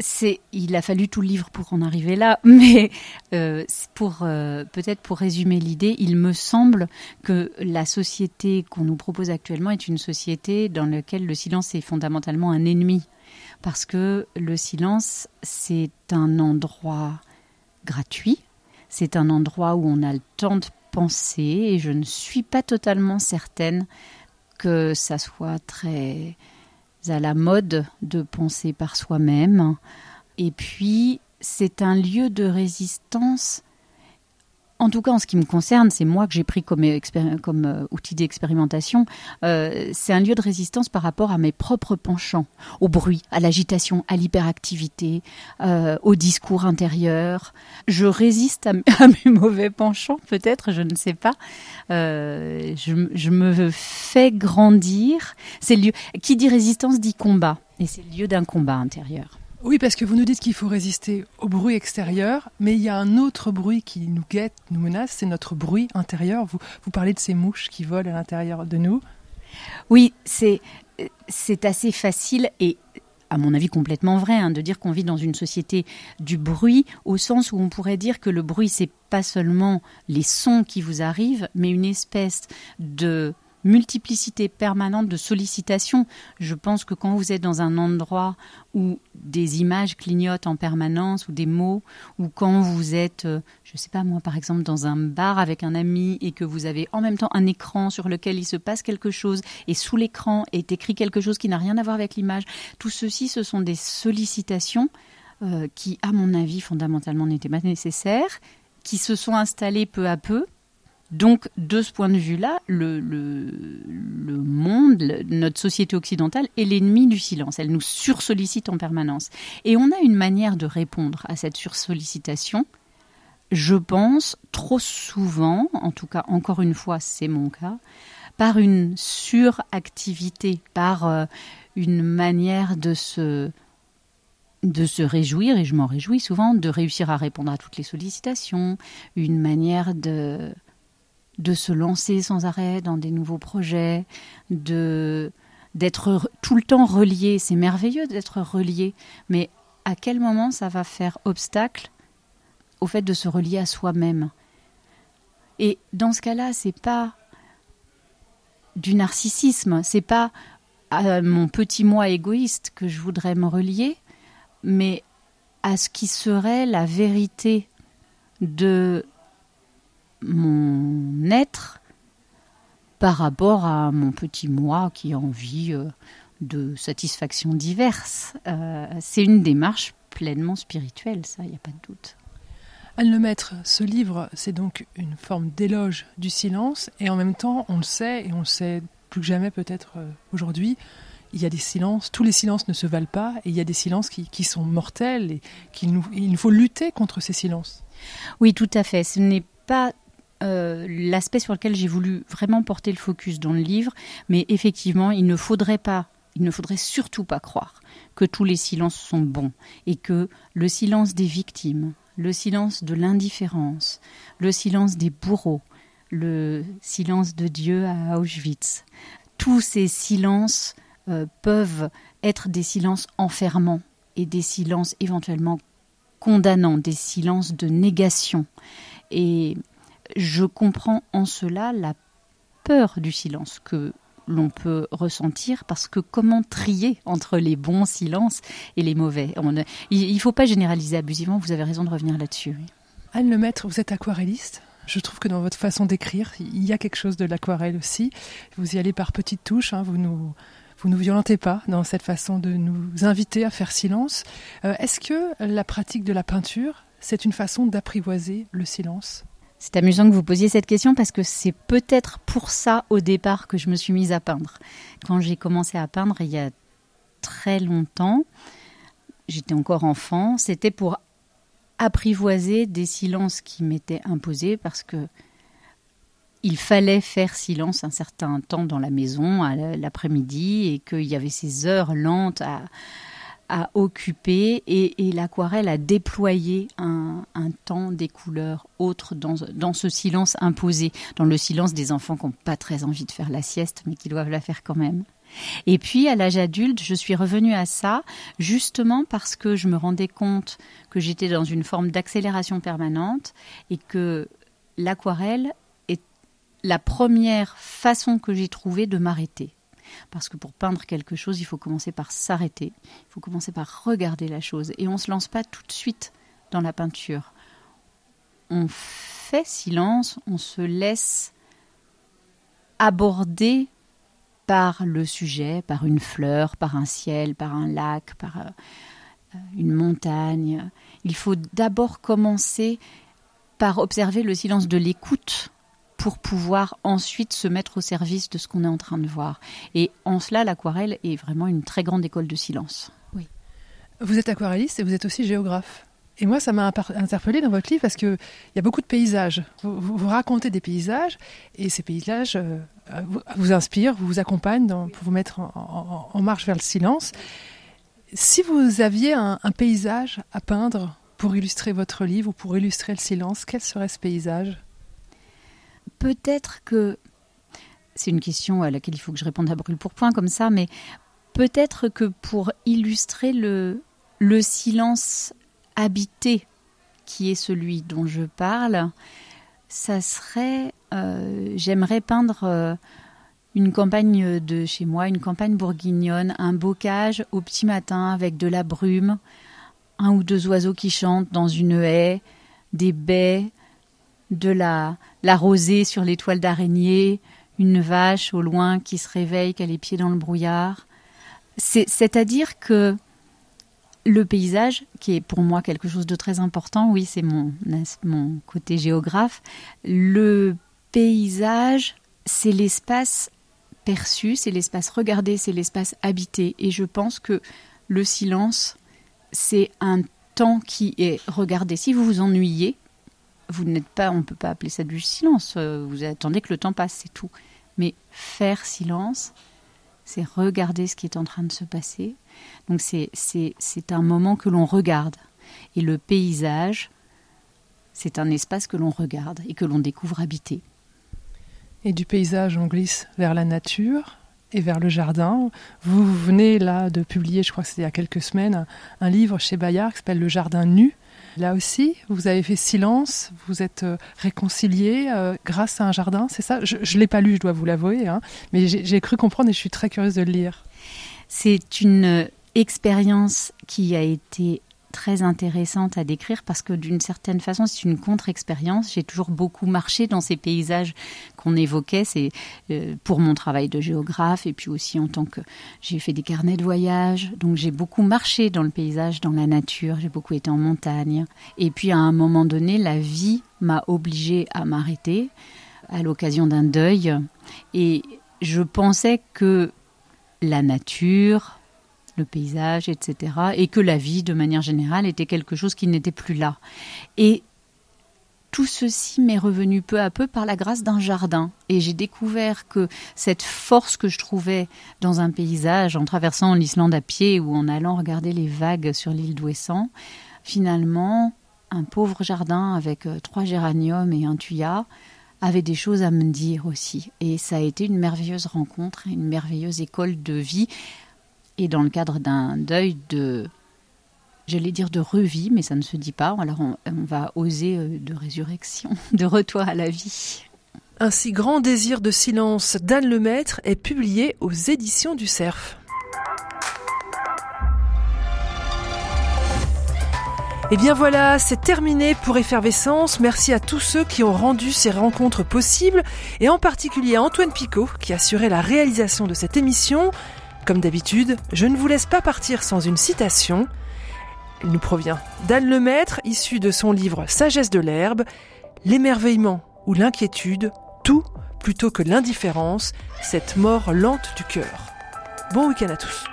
C'est, il a fallu tout le livre pour en arriver là, mais euh, pour euh, peut-être pour résumer l'idée, il me semble que la société qu'on nous propose actuellement est une société dans laquelle le silence est fondamentalement un ennemi, parce que le silence c'est un endroit gratuit, c'est un endroit où on a le temps de penser, et je ne suis pas totalement certaine que ça soit très à la mode de penser par soi-même. Et puis, c'est un lieu de résistance en tout cas, en ce qui me concerne, c'est moi que j'ai pris comme, euh, outil d'expérimentation. Euh, c'est un lieu de résistance par rapport à mes propres penchants, au bruit, à l'agitation, à l'hyperactivité, euh, au discours intérieur. Je résiste à, mes mauvais penchants, peut-être, je ne sais pas. Je, je, me fais grandir. C'est lieu. Qui dit résistance dit combat, et c'est le lieu d'un combat intérieur. Oui, parce que vous nous dites qu'il faut résister au bruit extérieur, mais il y a un autre bruit qui nous guette, nous menace, c'est notre bruit intérieur. Vous, parlez de ces mouches qui volent à l'intérieur de nous. Oui, c'est, c'est assez facile et à mon avis complètement vrai, hein, de dire qu'on vit dans une société du bruit, au sens où on pourrait dire que le bruit, c'est pas seulement les sons qui vous arrivent, mais une espèce de multiplicité permanente de sollicitations. Je pense que quand vous êtes dans un endroit où des images clignotent en permanence ou des mots, ou quand vous êtes, euh, je ne sais pas moi, par exemple, dans un bar avec un ami et que vous avez en même temps un écran sur lequel il se passe quelque chose et sous l'écran est écrit quelque chose qui n'a rien à voir avec l'image, tout ceci, ce sont des sollicitations euh, qui, à mon avis, fondamentalement n'étaient pas nécessaires, qui se sont installées peu à peu donc, de ce point de vue-là, le, monde, notre société occidentale est l'ennemi du silence. Elle nous sursollicite en permanence. Et on a une manière de répondre à cette sursollicitation. Je pense trop souvent, en tout cas encore une fois c'est mon cas, par une suractivité, par euh, une manière de se de se réjouir, et je m'en réjouis souvent, de réussir à répondre à toutes les sollicitations, une manière de, de se lancer sans arrêt dans des nouveaux projets, de d'être tout le temps relié. C'est merveilleux d'être relié, mais à quel moment ça va faire obstacle au fait de se relier à soi-même? Et dans ce cas-là, c'est pas du narcissisme, c'est pas à mon petit moi égoïste que je voudrais me relier, mais à ce qui serait la vérité de mon être par rapport à mon petit moi qui a envie euh, de satisfactions diverses. Euh, c'est une démarche pleinement spirituelle, ça, il n'y a pas de doute. Anne Lemaître, ce livre, c'est donc une forme d'éloge du silence, et en même temps, on le sait, et on le sait plus que jamais peut-être euh, aujourd'hui, il y a des silences, tous les silences ne se valent pas, et il y a des silences qui, qui sont mortels, et qu'il nous, il faut lutter contre ces silences. Oui, tout à fait. Ce n'est pas euh, l'aspect sur lequel j'ai voulu vraiment porter le focus dans le livre, mais effectivement, il ne faudrait pas, il ne faudrait surtout pas croire que tous les silences sont bons et que le silence des victimes, le silence de l'indifférence, le silence des bourreaux, le silence de Dieu à Auschwitz, tous ces silences euh, peuvent être des silences enfermants et des silences éventuellement condamnants, des silences de négation. Et je comprends en cela la peur du silence que l'on peut ressentir parce que comment trier entre les bons silences et les mauvais? Il ne faut pas généraliser abusivement, vous avez raison de revenir là-dessus. Anne Lemaître, vous êtes aquarelliste je trouve que dans votre façon d'écrire, il y a quelque chose de l'aquarelle aussi. Vous y allez par petites touches, hein, vous nous vous nous violentez pas dans cette façon de nous inviter à faire silence. Euh, est-ce que la pratique de la peinture, c'est une façon d'apprivoiser le silence? C'est amusant que vous posiez cette question parce que c'est peut-être pour ça au départ que je me suis mise à peindre. Quand j'ai commencé à peindre il y a très longtemps, j'étais encore enfant, c'était pour apprivoiser des silences qui m'étaient imposés parce que il fallait faire silence un certain temps dans la maison l'après-midi et qu'il y avait ces heures lentes à, a occupé et, l'aquarelle a déployé un, temps des couleurs autres dans, dans, ce silence imposé, dans le silence des enfants qui n'ont pas très envie de faire la sieste, mais qui doivent la faire quand même. Et puis, à l'âge adulte, je suis revenue à ça, justement parce que je me rendais compte que j'étais dans une forme d'accélération permanente et que l'aquarelle est la première façon que j'ai trouvée de m'arrêter. Parce que pour peindre quelque chose, il faut commencer par s'arrêter, il faut commencer par regarder la chose. Et on ne se lance pas tout de suite dans la peinture. On fait silence, on se laisse aborder par le sujet, par une fleur, par un ciel, par un lac, par euh, une montagne. Il faut d'abord commencer par observer le silence de l'écoute pour pouvoir ensuite se mettre au service de ce qu'on est en train de voir. Et en cela, l'aquarelle est vraiment une très grande école de silence. Oui. Vous êtes aquarelliste et vous êtes aussi géographe. Et moi, ça m'a interpellé dans votre livre parce qu'il y a beaucoup de paysages. Vous, racontez des paysages et ces paysages euh, vous, inspirent, vous accompagnent pour vous mettre en, marche vers le silence. Si vous aviez un, paysage à peindre pour illustrer votre livre ou pour illustrer le silence, quel serait ce paysage? Peut-être que c'est une question à laquelle il faut que je réponde à brûle pour point comme ça, mais peut-être que pour illustrer le, le silence habité qui est celui dont je parle, ça serait, euh, j'aimerais peindre euh, une campagne de chez moi, une campagne bourguignonne, un bocage au petit matin avec de la brume, un ou deux oiseaux qui chantent dans une haie, des baies, de la, la rosée sur les toiles d'araignée, une vache au loin qui se réveille, qui a les pieds dans le brouillard. C'est-à-dire que le paysage, qui est pour moi quelque chose de très important, oui, c'est mon, mon côté géographe. Le paysage, c'est l'espace perçu, c'est l'espace regardé, c'est l'espace habité. Et je pense que le silence, c'est un temps qui est regardé. Si vous vous ennuyez, vous n'êtes pas, on ne peut pas appeler ça du silence. Euh, vous attendez que le temps passe, c'est tout. Mais faire silence, c'est regarder ce qui est en train de se passer. Donc c'est un moment que l'on regarde. Et le paysage, c'est un espace que l'on regarde et que l'on découvre habité. Et du paysage, on glisse vers la nature et vers le jardin. Vous venez là de publier, je crois que c'était il y a quelques semaines, un livre chez Bayard qui s'appelle Le Jardin nu, Là aussi, vous avez fait silence, vous êtes euh, réconcilié euh, grâce à un jardin, c'est ça? Je ne l'ai pas lu, je dois vous l'avouer, hein, mais j'ai cru comprendre et je suis très curieuse de le lire. C'est une euh, expérience qui a été très intéressante à décrire parce que d'une certaine façon c'est une contre-expérience. J'ai toujours beaucoup marché dans ces paysages qu'on évoquait. C'est euh, pour mon travail de géographe et puis aussi en tant que j'ai fait des carnets de voyage. Donc j'ai beaucoup marché dans le paysage, dans la nature. J'ai beaucoup été en montagne. Et puis à un moment donné, la vie m'a obligée à m'arrêter à l'occasion d'un deuil. Et je pensais que la nature, le paysage, etc. Et que la vie, de manière générale, était quelque chose qui n'était plus là. Et tout ceci m'est revenu peu à peu par la grâce d'un jardin. Et j'ai découvert que cette force que je trouvais dans un paysage, en traversant l'Islande à pied ou en allant regarder les vagues sur l'île d'Ouessant, finalement, un pauvre jardin avec euh, trois géraniums et un thuya avait des choses à me dire aussi. Et ça a été une merveilleuse rencontre, une merveilleuse école de vie et dans le cadre d'un deuil de, j'allais dire de revie, mais ça ne se dit pas, alors on, va oser euh, de résurrection, de retour à la vie. Un si grand désir de silence d'Anne Lemaître est publié aux éditions du Cerf. Et eh bien voilà, c'est terminé pour Effervescence. Merci à tous ceux qui ont rendu ces rencontres possibles et en particulier à Antoine Picot qui assurait la réalisation de cette émission. Comme d'habitude, je ne vous laisse pas partir sans une citation. Elle nous provient d'Anne Lemaître, issue de son livre Sagesse de l'herbe. L'émerveillement ou l'inquiétude, tout plutôt que l'indifférence, cette mort lente du cœur. Bon week-end à tous.